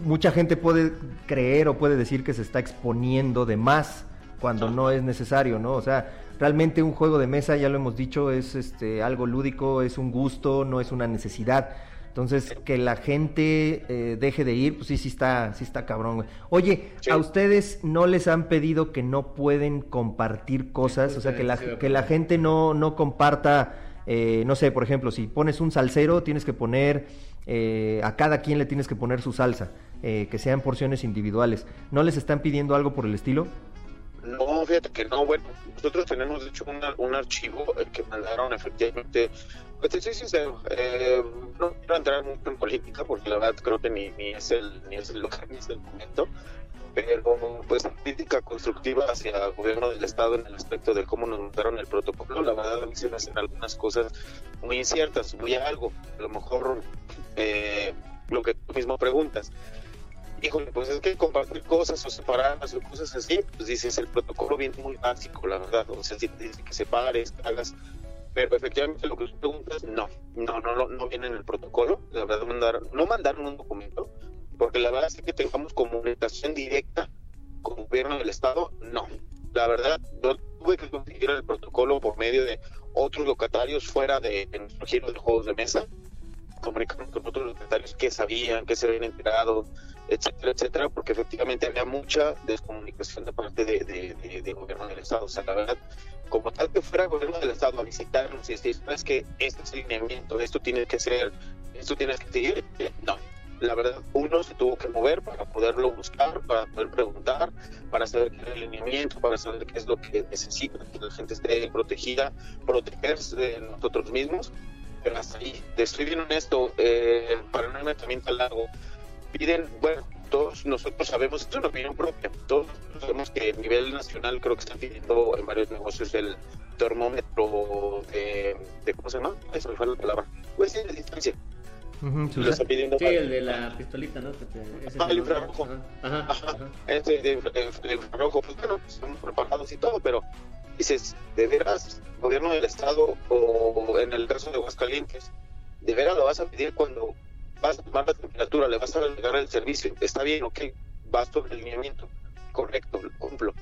mucha gente puede creer o puede decir que se está exponiendo de más cuando no es necesario, ¿no? O sea, realmente un juego de mesa, ya lo hemos dicho, es este algo lúdico, es un gusto, no es una necesidad. Entonces, que la gente eh, deje de ir, pues sí, sí está, sí está cabrón. Oye, sí. ¿a ustedes no les han pedido que no pueden compartir cosas? O sea, que la, que la gente no, no comparta, eh, no sé, por ejemplo, si pones un salsero, tienes que poner, eh, a cada quien le tienes que poner su salsa, eh, que sean porciones individuales. ¿No les están pidiendo algo por el estilo? No, fíjate que no, bueno, nosotros tenemos de hecho una, un archivo que mandaron efectivamente, pues te soy sincero, eh, no quiero entrar mucho en política porque la verdad creo que ni, ni es el ni es el lugar [LAUGHS] ni es el momento, pero pues crítica constructiva hacia el gobierno del estado en el aspecto de cómo nos montaron el protocolo, la verdad a mí se algunas cosas muy inciertas, muy algo, a lo mejor eh, lo que tú mismo preguntas híjole, pues es que compartir cosas o separarlas o cosas así, pues dices, el protocolo viene muy básico, la verdad, o sea, si te dice que separes, hagas, pero efectivamente lo que tú preguntas, no, no, no, no, no viene en el protocolo, la verdad, mandaron, no mandaron un documento, porque la verdad es que tengamos comunicación directa con el gobierno del Estado, no, la verdad, yo tuve que conseguir el protocolo por medio de otros locatarios fuera de, nuestro giro de juegos de mesa, comunicaron con otros locatarios que sabían, que se habían enterado, etcétera, etcétera, porque efectivamente había mucha descomunicación de parte de, de, de, de, gobierno del Estado. O sea, la verdad, como tal que fuera el gobierno del Estado a visitarnos y decir, es que este es el lineamiento, esto tiene que ser, esto tienes que seguir, no. La verdad, uno se tuvo que mover para poderlo buscar, para poder preguntar, para saber qué es el lineamiento, para saber qué es lo que necesita, que la gente esté protegida, protegerse de nosotros mismos. Pero hasta ahí, estoy bien honesto, eh, para también tan largo, piden, bueno, todos nosotros sabemos, esto es una opinión propia, todos sabemos que a nivel nacional creo que están pidiendo en varios negocios el termómetro de, de ¿cómo se llama? Eso me fue la palabra, pues sí, de distancia. Uh -huh, está pidiendo sí el de la pistolita, ¿no? Ese ah, el infrarrojo. Ajá, ajá, ajá. Ese de, el infrarrojo, pues bueno, estamos preparados y todo, pero dices, ¿de veras, gobierno del Estado o en el caso de Aguascalientes, de veras lo vas a pedir cuando vas a tomar la temperatura, le vas a agregar el servicio, está bien, ok, vas sobre el lineamiento, correcto, lo cumplo.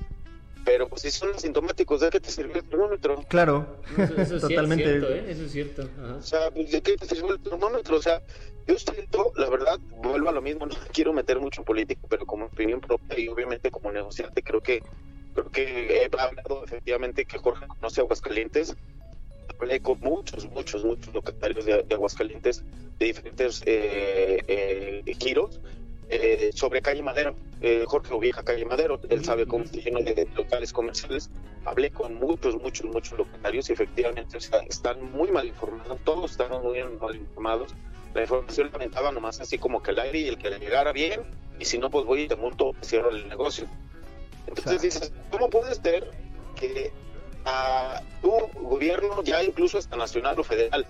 Pero pues si son asintomáticos, ¿de qué te sirvió el termómetro? Claro, Eso, eso sí totalmente. es cierto, ¿eh? Eso es cierto. Ajá. O sea, pues, ¿de qué te sirvió el termómetro? O sea, yo siento, la verdad, vuelvo a lo mismo, [LAUGHS] no quiero meter mucho en política, pero como opinión propia y obviamente como negociante, creo que creo que he hablado efectivamente que Jorge conoce Aguascalientes. Hablé con muchos, muchos, muchos locatarios de, de Aguascalientes de diferentes eh, eh, giros eh, sobre Calle Madero. Eh, Jorge ubica Calle Madero, él sabe cómo está lleno de locales comerciales. Hablé con muchos, muchos, muchos locatarios y efectivamente o sea, están muy mal informados, todos están muy mal informados. La información la aventaba nomás así como que el aire y el que le llegara bien, y si no, pues voy y te monto, cierro el negocio. Entonces dices, ¿cómo puede ser que a tu gobierno, ya incluso hasta nacional o federal,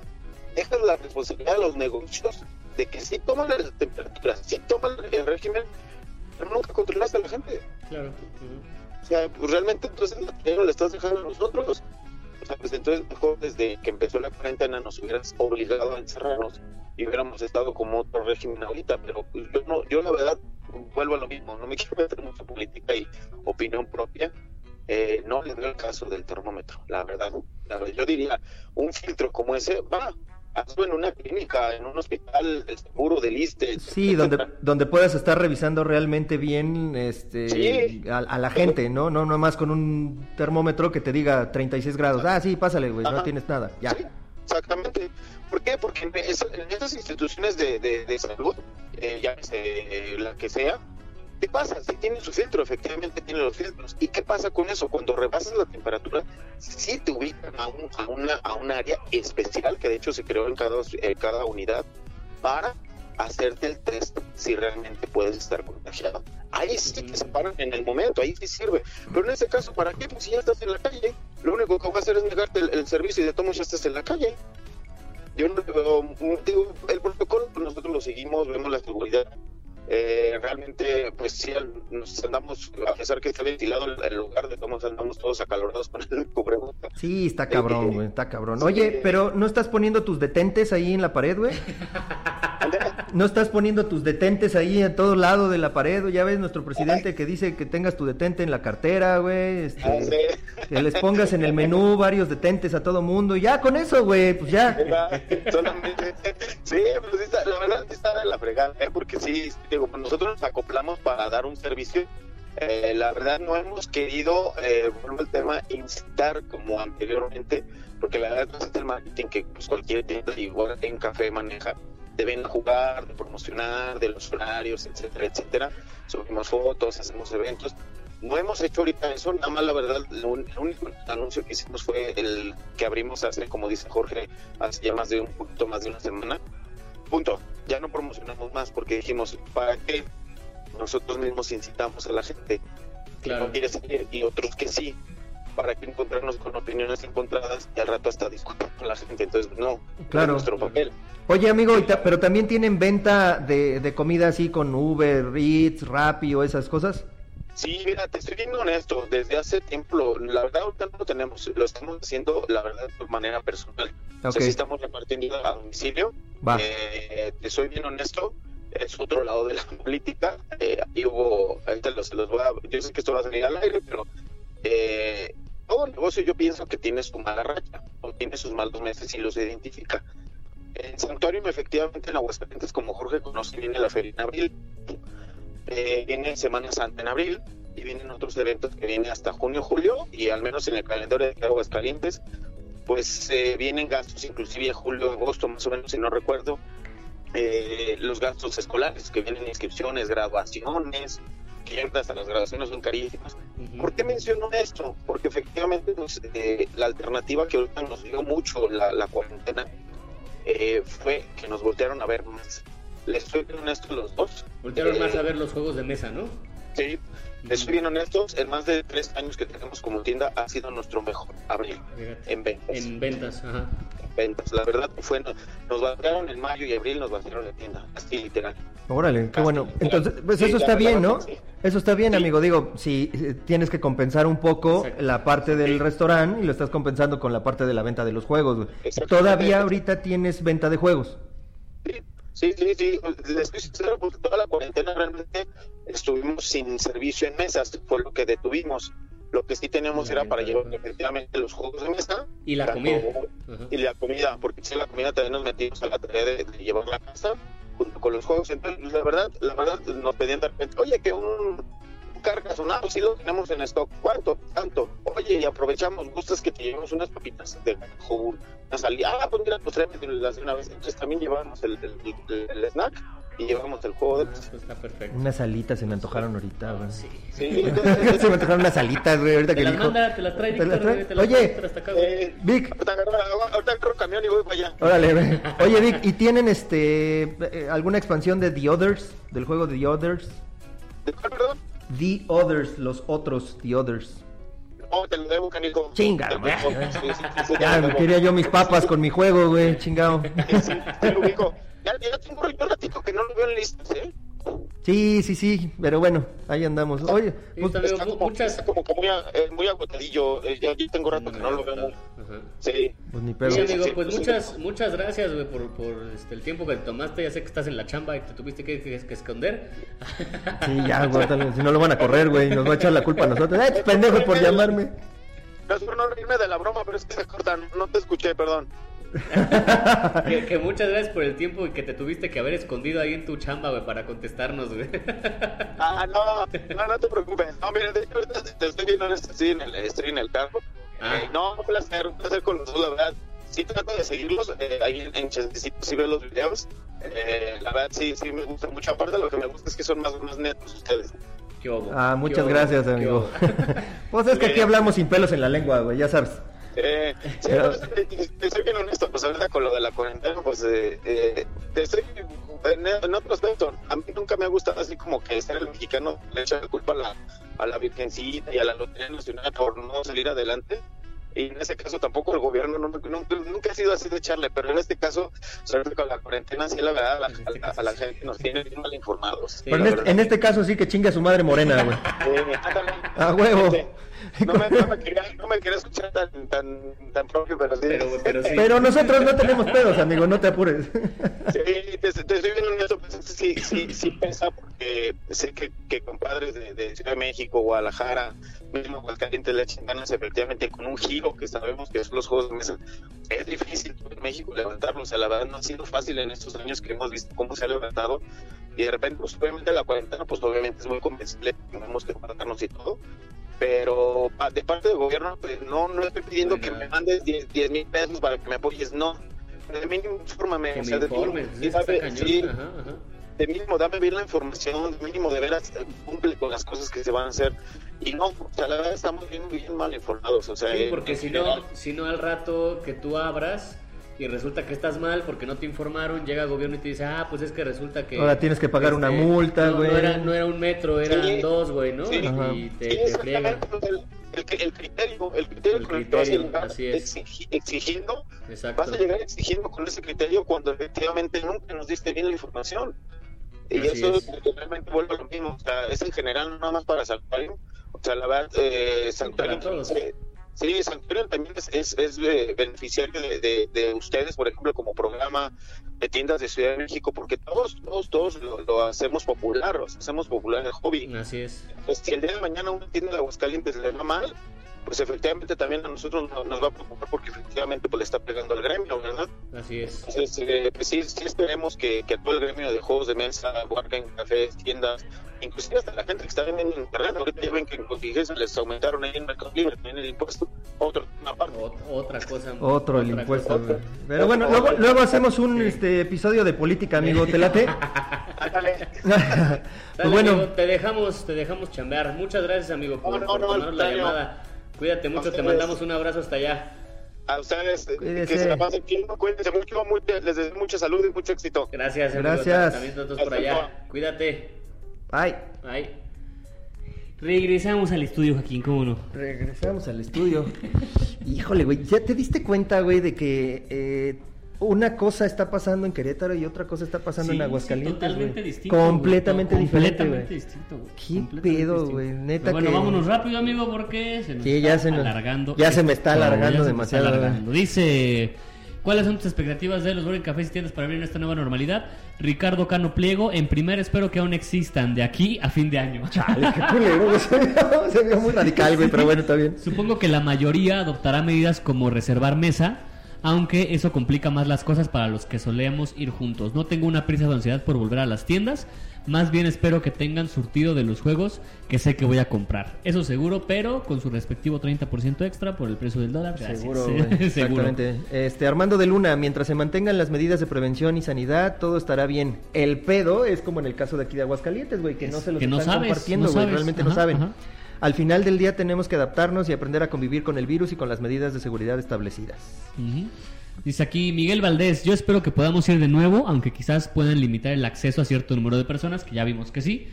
dejas la responsabilidad de los negocios de que sí toman las temperaturas, sí toman el régimen, pero nunca controlaste a la gente? Claro. O sea, pues realmente entonces la le estás dejando a nosotros. O sea, pues entonces mejor desde que empezó la cuarentena nos hubieras obligado a encerrarnos y hubiéramos estado como otro régimen ahorita, pero pues, yo no, yo la verdad vuelvo a lo mismo, no me quiero meter mucho política y opinión propia, eh, no le veo el caso del termómetro, la verdad, la verdad. Yo diría, un filtro como ese, va, hazlo en una clínica, en un hospital del seguro, del ISTE. Sí, donde, donde puedas estar revisando realmente bien este, Sí. a, a la gente, ¿no? No nomás con un termómetro que te diga 36 grados. Ah, sí, pásale, güey, no tienes nada. Ya. Sí, exactamente. ¿Por qué? Porque en, esa- en esas instituciones de, de- de salud, eh, llámese eh, la que sea, ¿qué pasa? Si tiene su filtro, efectivamente tiene los filtros. ¿Y qué pasa con eso? Cuando rebasas la temperatura, sí te ubican a un, a una, a un área especial que de hecho se creó en cada, en cada unidad para hacerte el test si realmente puedes estar contagiado. Ahí sí que se paran en el momento, ahí sí sirve. Pero en ese caso, ¿para qué? Pues si ya estás en la calle, lo único que va a hacer es negarte el, el servicio y de modos ya estás en la calle. Yo no veo, digo, el protocolo pues nosotros lo seguimos, vemos la seguridad. Eh, realmente, pues sí, nos andamos, a pesar que está ventilado el, lugar, de todos modos andamos todos acalorados con el cubrebocas. Sí, está cabrón, güey, está cabrón. Oye, pero ¿no estás poniendo tus detentes ahí en la pared, güey? ¿No estás poniendo tus detentes ahí a todo lado de la pared? Ya ves nuestro presidente que dice que tengas tu detente en la cartera, güey. este, ande. que les pongas en el menú varios detentes a todo mundo. y Ya con eso, güey, pues ya. ¿verdad? Solamente, sí, pues la verdad está de la fregada, ¿eh? porque sí, digo, pues nosotros nos acoplamos para dar un servicio. Eh, la verdad no hemos querido, eh, vuelvo al tema, incitar como anteriormente, porque la verdad no es el marketing que pues, cualquier tienda, igual en café maneja, deben jugar, de promocionar, de los horarios, etcétera, etcétera. Subimos fotos, hacemos eventos. No hemos hecho ahorita eso, nada más la verdad, el único anuncio que hicimos fue el que abrimos hace, como dice Jorge, hace ya más de un poquito más de una semana. Punto. Ya no promocionamos más porque dijimos, ¿para qué? Nosotros mismos incitamos a la gente que Claro. no quiere salir y otros que sí. ¿Para qué encontrarnos con opiniones encontradas y al rato hasta discutir con la gente? Entonces, no, no Claro. es nuestro papel. Oye, amigo, pero también tienen venta de, de comida así con Uber, Eats, Rappi o esas cosas. Sí, mira, te estoy siendo honesto, desde hace tiempo, la verdad ahorita no lo tenemos, lo estamos haciendo, la verdad, de manera personal. O Ok. sea, sí estamos repartiendo a domicilio. Va. Eh, te soy bien honesto, es otro lado de la [LAUGHS] política. Eh, ahí hubo, ahorita los, los voy a, yo sé que esto va a salir al aire, pero eh, todo negocio yo pienso que tiene su mala racha, o tiene sus malos meses y los identifica. En Santuario, efectivamente, en Aguascalientes, como Jorge conoce, viene la feria en abril, eh, viene Semana Santa en abril, y vienen otros eventos que vienen hasta junio, julio, y al menos en el calendario de Aguascalientes, pues eh, vienen gastos, inclusive en julio, agosto, más o menos, si no recuerdo, eh, los gastos escolares, que vienen inscripciones, graduaciones, que hasta las graduaciones son carísimas. Ujú. ¿Por qué menciono esto? Porque efectivamente pues, eh, la alternativa que ahorita nos dio mucho la, la cuarentena eh, fue que nos voltearon a ver más. Les soy bien honesto los dos. Voltearon Eh, más a ver los juegos de mesa, ¿no? Sí, les soy bien honestos. En más de tres años que tenemos como tienda ha sido nuestro mejor abril Fíjate. en ventas. En ventas, ajá. En ventas. La verdad fue, nos batearon en mayo y abril, nos batearon la tienda. Así literal. Órale, qué bueno. Entonces, pues sí, eso está bien, ¿no? sí. Eso está bien, Sí. amigo. Digo, si eh, tienes que compensar un poco Exacto. la parte del restaurante y lo estás compensando con la parte de la venta de los juegos. Todavía ahorita tienes venta de juegos. Sí, sí, sí. Les estoy sincero porque toda la cuarentena realmente estuvimos sin servicio en mesas, fue lo que detuvimos. Lo que sí teníamos era para llevar efectivamente los juegos de mesa. Y la comida. Y la comida, porque si la comida también nos metimos a la tarea de, de llevar la casa junto con los juegos. Entonces, la verdad, la verdad nos pedían de repente, oye, que un, un cargasonado sí lo tenemos en stock. ¿Cuánto? Tanto. Oye, y aprovechamos, gustas que te llevemos unas papitas de jugo, una salida. Ah, pues mira, pues tráeme las de una vez. Entonces también llevamos el, el- el- el snack y llevamos el juego de Ah, pues está perfecto. Unas alitas se me antojaron ahorita, güey. Sí. [LAUGHS] Se me antojaron unas alitas, güey, ahorita Te que las dijo. manda, te las trae ¿Te las Víctor, trae? te las Oye. trae, eh, Vic, ahorita agarro, ahorita agarro camión y voy para allá. órale, güey. [LAUGHS] Oye, Vic, ¿y tienen este eh, alguna expansión de The Others? Del juego The Others. ¿De cuál, perdón? The Others, los otros, The Others. Oh, te lo debo, canijo. Chinga, güey. Sí, sí, sí, Ya debo. quería yo mis papas con mi juego, güey, chingado. Sí, te lo ubico. Ya, ya tengo un ratito que no lo veo en listas, ¿eh? Sí, sí, sí, pero bueno, ahí andamos. Oye, pues, Está como, muchas... está como que muy, a- eh, muy agotadillo. eh, ya, tengo rato que no lo veo. Ajá. Sí. pues ni pedo. Sí, amigo, pues sí. muchas, muchas gracias, güey, por, por este, el tiempo que te tomaste. Ya sé que estás en la chamba y te tuviste que, que- que esconder. Sí, ya, güey, tal- si no lo van a correr, güey, nos va a echar la culpa a nosotros. ¡Eh, pendejo por llamarme! No es por no reírme de la broma, pero es que se cortan. No te escuché, perdón. [LAUGHS] que, que muchas gracias por el tiempo y que te tuviste que haber escondido ahí en tu chamba, güey, para contestarnos, güey. Ah, no, no, no te preocupes. No, mira, de hecho, ahorita te estoy viendo en este, estoy en el, estoy en el carro. Ah. Eh, no, un placer, un placer con los dos, la verdad. Sí trato de seguirlos, eh, ahí en, en Chantecito sí veo los videos. Eh, la verdad sí, sí me gusta mucho. Aparte lo que me gusta es que son más, más netos ustedes. Ah, ¿Qué muchas gracias, ¿Qué amigo. [LAUGHS] [LAUGHS] Pues es que aquí hablamos sin pelos en la lengua, güey, ya sabes. Eh, sí, Pero- eh, te soy bien honesto, pues ahorita con lo de la cuarentena, pues eh, eh, te estoy en, en otro aspecto. A mí nunca me ha gustado así como que ser el mexicano le echa la culpa a la, a la Virgencita y a la Lotería Nacional por no salir adelante. Y en ese caso tampoco el gobierno no, nunca, ha sido así de echarle, pero en este caso, sobre todo con la cuarentena, sí la verdad, a la, este a- la sí. gente nos tiene bien mal informados. Sí, Pero en este, en este caso sí que chinga su madre morena, güey. Eh. A huevo. [LAUGHS] No me, no me quería, no me quería escuchar tan, tan, tan propio, pero sí. Pero, pero sí. Pero nosotros no tenemos pedos, amigo, no te apures. Sí, te, te estoy viendo en eso, pues sí, sí, sí pesa porque sé que, que compadres de, de Ciudad de México, Guadalajara, mismo Aguascalientes le echan ganas efectivamente con un giro que sabemos que son los juegos de mesa. Es difícil en México levantarlo, o sea, la verdad no ha sido fácil en estos años que hemos visto cómo se ha levantado y de repente, pues obviamente la cuarentena, pues obviamente es muy convencible, tenemos que guardarnos y todo. Pero de parte del gobierno, pues no, no estoy pidiendo que me mandes 10 mil pesos para que me apoyes, no. De mínimo, infórmame. O sea, de mínimo, sí, sí, Ajá, ajá. de mínimo dame bien la información, de mínimo de veras eh, cumple con las cosas que se van a hacer. Y no, o sea, la verdad estamos bien, bien mal informados. O sea, Sí, porque en si no, si no al rato que tú abras y resulta que estás mal porque no te informaron, llega el gobierno y te dice, ah, pues es que resulta que... Ahora tienes que pagar una multa, no, güey. No era, no era un metro, eran Sí. dos, güey, ¿no? Sí. Y te, Sí, te friegan. el, el, el criterio, el criterio El con el que vas a criterio, llegar así es. exigi- exigiendo, Exacto. vas a llegar exigiendo con ese criterio cuando efectivamente nunca nos diste bien la información. Y Así eso es. realmente vuelve a lo mismo, o sea, es en general nada más para Santuario, o sea, la verdad, eh, Santuario, sí, Santuario también es, es, es, eh, beneficiario de, de, de ustedes, por ejemplo, como programa de tiendas de Ciudad de México, porque todos, todos, todos lo, lo hacemos popular, lo hacemos popular el hobby. Así es. Pues si el día de mañana una tienda de Aguascalientes le va mal, pues efectivamente también a nosotros no- nos va a preocupar porque efectivamente pues le está pegando al gremio, ¿verdad? Así es. Entonces, eh, pues sí, sí esperemos que, que todo el gremio de juegos de mesa, en cafés, tiendas, inclusive hasta la gente que está vendiendo en internet, ahorita ya ven que en contingencia les aumentaron ahí en Mercado Libre también el impuesto, otro una parte. Ot- otra cosa. Otro el otra impuesto, cosa. Pero bueno, luego, luego hacemos un este, episodio de política, amigo. ¿Te late? [LAUGHS] [LAUGHS] Pues Dale, bueno, amigo, te dejamos, te dejamos chambear. Muchas gracias, amigo, por, No, no, por no, la llamada. Cuídate mucho, te mandamos un abrazo hasta allá. A ustedes, eh, Cuídese. que se la pasen bien, cuídense mucho, muy- les deseo mucha salud y mucho éxito. Gracias, amigo. Gracias. También nosotros por Hasta allá. luego. Cuídate. ay, Bye. Regresamos al estudio, Joaquín, ¿cómo no? regresamos al estudio. [LAUGHS] Híjole, güey, ¿ya te diste cuenta, güey, de que eh, una cosa está pasando en Querétaro y otra cosa está pasando Sí, en sí, Aguascalientes, totalmente güey? distinto. Completamente güey, diferente, Completamente distinto, güey. ¿Qué Completamente pedo, güey? Neta Pero bueno, que- vámonos rápido, amigo, porque se nos Sí, está ya se nos- alargando. ya se me está alargando demasiado, está alargando. Dice ¿Cuáles son tus expectativas de los Golden Cafés y tiendas para abrir esta nueva normalidad? Ricardo Cano Pliego, en primer espero que aún existan de aquí a fin de año. Chale, qué culero. [LAUGHS] Se vio, se vio muy radical, güey, pero bueno, está bien. Supongo que la mayoría adoptará medidas como reservar mesa, aunque eso complica más las cosas para los que solemos ir juntos. No tengo una prisa de ansiedad por volver a las tiendas, más bien espero que tengan surtido de los juegos que sé que voy a comprar. Eso seguro, pero con su respectivo 30% extra por el precio del dólar. Gracias. Seguro. [LAUGHS] Seguro. Exactamente. Este, Armando de Luna, mientras se mantengan las medidas de prevención y sanidad, todo estará bien. El pedo es como en el caso de aquí de Aguascalientes, güey, que no se los Que no están sabes, compartiendo, no güey, realmente no saben. ajá. Al final del día tenemos que adaptarnos y aprender a convivir con el virus y con las medidas de seguridad establecidas. Dice aquí Miguel Valdés, yo espero que podamos ir de nuevo, aunque quizás puedan limitar el acceso a cierto número de personas, que ya vimos que sí.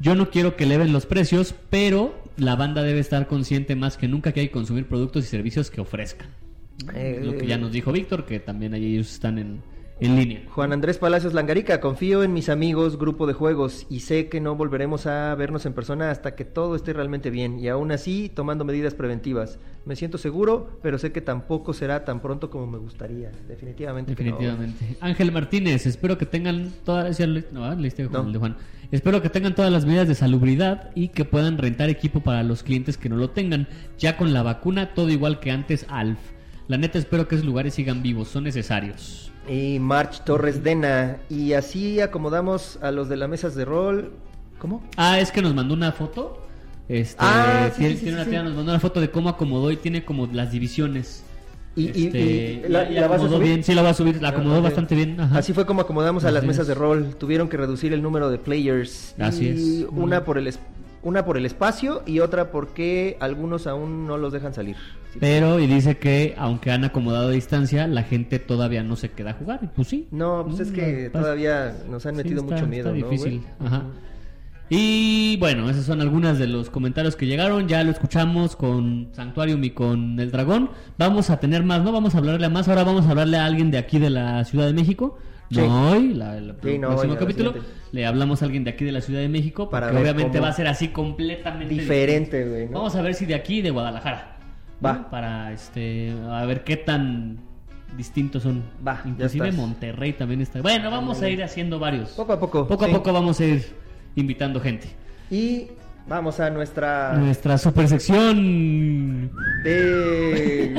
Yo no quiero que eleven los precios, pero la banda debe estar consciente más que nunca que hay que consumir productos y servicios que ofrezcan. Eh, Lo que ya nos dijo Víctor, que también ahí ellos están en, en línea. Juan Andrés Palacios Langarica, confío en mis amigos, grupo de juegos, y sé que no volveremos a vernos en persona hasta que todo esté realmente bien, y aún así tomando medidas preventivas. Me siento seguro, pero sé que tampoco será tan pronto como me gustaría. Definitivamente. que no. Definitivamente. Ángel Martínez, espero que tengan todas no, ah, leíste No. el de Juan. Espero que tengan todas las medidas de salubridad y que puedan rentar equipo para los clientes que no lo tengan. Ya con la vacuna todo igual que antes Alf. La neta espero que esos lugares sigan vivos, son necesarios. Y March Torres Dena, y así acomodamos a los de las mesas de rol. ¿Cómo? Ah, es que nos mandó una foto. Este, Ah, sí, tiene, sí, sí, tiene una tía, nos mandó una foto de cómo acomodó y tiene como las divisiones. Y, Este, y- la, y la vas a acomodó subir? bien, sí la va a subir, la acomodó Ok. bastante bien. ajá. Así fue como acomodamos a las mesas es. de rol. Tuvieron que reducir el número de players. Así y es. Una por el una por el espacio y otra porque algunos aún no los dejan salir. Sí. Pero, y dice que aunque han acomodado a distancia, la gente todavía no se queda a jugar. Y Pues sí. No, pues es Mm, que está- todavía nos han sí, metido está- mucho miedo, está ¿no, difícil. Ajá. Y bueno, esos son algunos de los comentarios que llegaron. Ya lo escuchamos con Sanctuarium y con El Dragón. Vamos a tener más, ¿no? Vamos a hablarle a más. Ahora vamos a hablarle a alguien de aquí de la Ciudad de México. No hoy, la, el Sí, no, próximo la capítulo. Le hablamos a alguien de aquí de la Ciudad de México. Para Porque obviamente va a ser así completamente Diferente, güey, ¿no? Vamos a ver si de aquí de Guadalajara. ¿no? Va. Para este a ver qué tan distintos son. Va, Inclusive. Monterrey también está. Bueno, vamos a ir haciendo varios. Poco a poco. Poco sí. a poco vamos a ir invitando gente. Y vamos a nuestra... Nuestra super sección. De...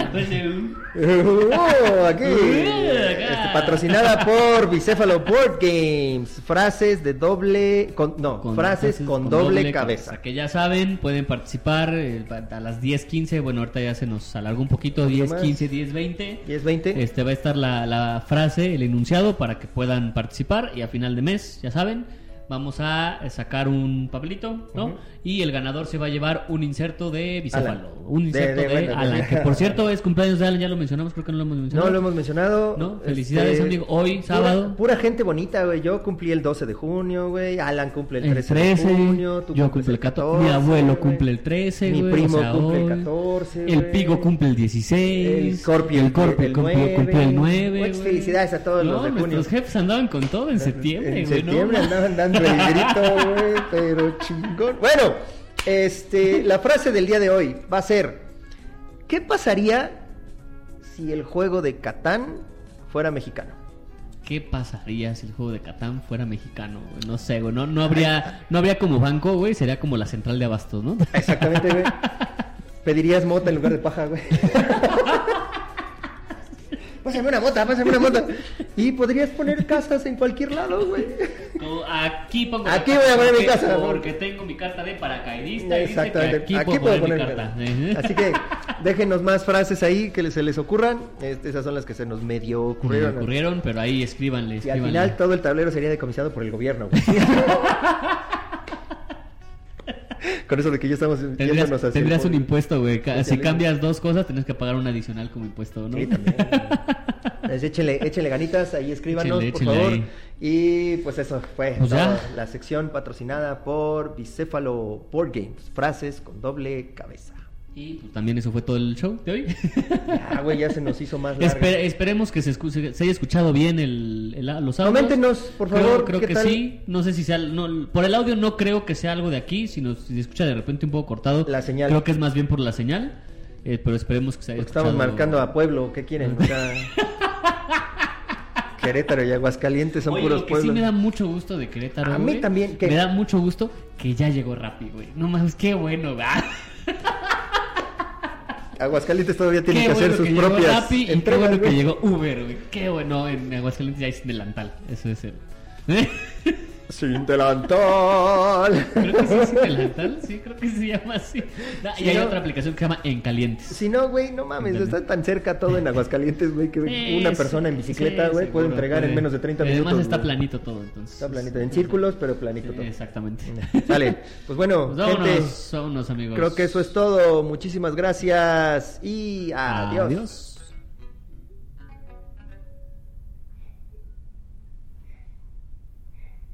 [LAUGHS] Oh, aquí. Este, patrocinada por Bicéfalo Board Games. Frases de doble. Con, no, frases con, doble, cabeza. Que ya saben, pueden participar eh, a las 10.15. Bueno, ahorita ya se nos alargó un poquito. poquito 10, más. 15, 10, 20. 10, 20. Este va a estar la, la frase, el enunciado para que puedan participar y a final de mes, ya saben, vamos a sacar un papelito, ¿no? Y el ganador se va a llevar un inserto de bicéfalo, Alan. un De- inserto de, Alan, que por cierto es cumpleaños de Alan, ya lo mencionamos, creo que no lo hemos mencionado. No lo hemos mencionado. No, felicidades, amigo. Hoy, sábado. Pura, gente bonita, güey. Yo cumplí el 12 de junio, güey. Alan cumple el El 13, 13, de junio. tú yo cumple el 14, mi abuelo güey. cumple el 13, Mi güey, primo o sea, cumple el hoy. 14. El güey. Pigo cumple el 16. El Corpio el cumple, 9. cumple el 9. Pues, güey. felicidades a todos los No, de junio. Nuestros jefes andaban con todo en septiembre, En septiembre andaban dando güey, pero chingón. Bueno, este, la frase del día de hoy va a ser: ¿Qué pasaría si el juego de Catán fuera mexicano? ¿Qué pasaría si el juego de Catán fuera mexicano? güey? No sé, güey. No, no, habría, no habría como banco, güey. Sería como la central de abastos, ¿no? Exactamente, güey. [LAUGHS] Pedirías mota en lugar de paja, güey. [LAUGHS] Pásame una mota, pásame una mota. Y podrías poner casas en cualquier lado, güey. Como aquí pongo. Aquí voy a poner mi casa. Porque tengo mi carta de paracaidista. y dice que Exactamente. aquí, Aquí, puedo poner, mi carta. Así que déjenos más frases ahí que se les ocurran. Este, esas son las que se nos medio Me ocurrieron. ocurrieron, pero ahí escríbanle. Y al escríbanle. final todo el tablero sería decomisado por el gobierno, güey. [LAUGHS] Con eso de que ya estamos Tendrías, el un impuesto, güey. Si cambias dos cosas, tienes que pagar un adicional como impuesto, ¿no? Sí, también. [LAUGHS] Entonces, échenle, échenle ganitas, ahí escríbanos, por favor. ahí. Y pues eso fue Pues toda la sección patrocinada por Bicéfalo Board Games. Frases con doble cabeza. Y pues, también eso fue todo el show de hoy. [LAUGHS] Ya, güey, ya se nos hizo más larga. Espe- esperemos que se, escu- se- haya escuchado bien el, el- los audios. Coméntenos, por Creo- favor, Creo, ¿qué que tal? sí. No sé si sea. No, por el audio no creo que sea algo de aquí, sino si se escucha de repente un poco cortado. La señal. Creo que es más bien por la señal. eh, pero esperemos que se haya Porque estamos escuchado- marcando a pueblo, ¿qué quieren? O sea, [LAUGHS] Querétaro y Aguascalientes son Oye, puros lo que pueblos. sí me da mucho gusto de Querétaro. A mí güey, también, Me da mucho gusto que ya llegó Rappi, güey. No más, qué bueno, ¿verdad? [LAUGHS] Aguascalientes todavía tiene que hacer sus que propias Rappi y qué entregas, bueno que llegó Uber, güey. Qué bueno, en Aguascalientes ya es delantal. Eso es el. [LAUGHS] Sin delantal. Creo que sí es delantal, sí, creo que se llama así. Ah, y hay ¿no? otra aplicación que se llama En Calientes. Si no, güey, no mames, está tan cerca todo en Aguascalientes, güey, que Sí, una persona en bicicleta, sí, güey, puede entregar en menos de 30 Y minutos. Además está planito todo, entonces. Está planito, en círculos, pero planito todo. Exactamente. [LAUGHS] Sale. Pues bueno, Pues vámonos, gente, vámonos, amigos. creo que eso es todo. Muchísimas gracias y adiós. Adiós.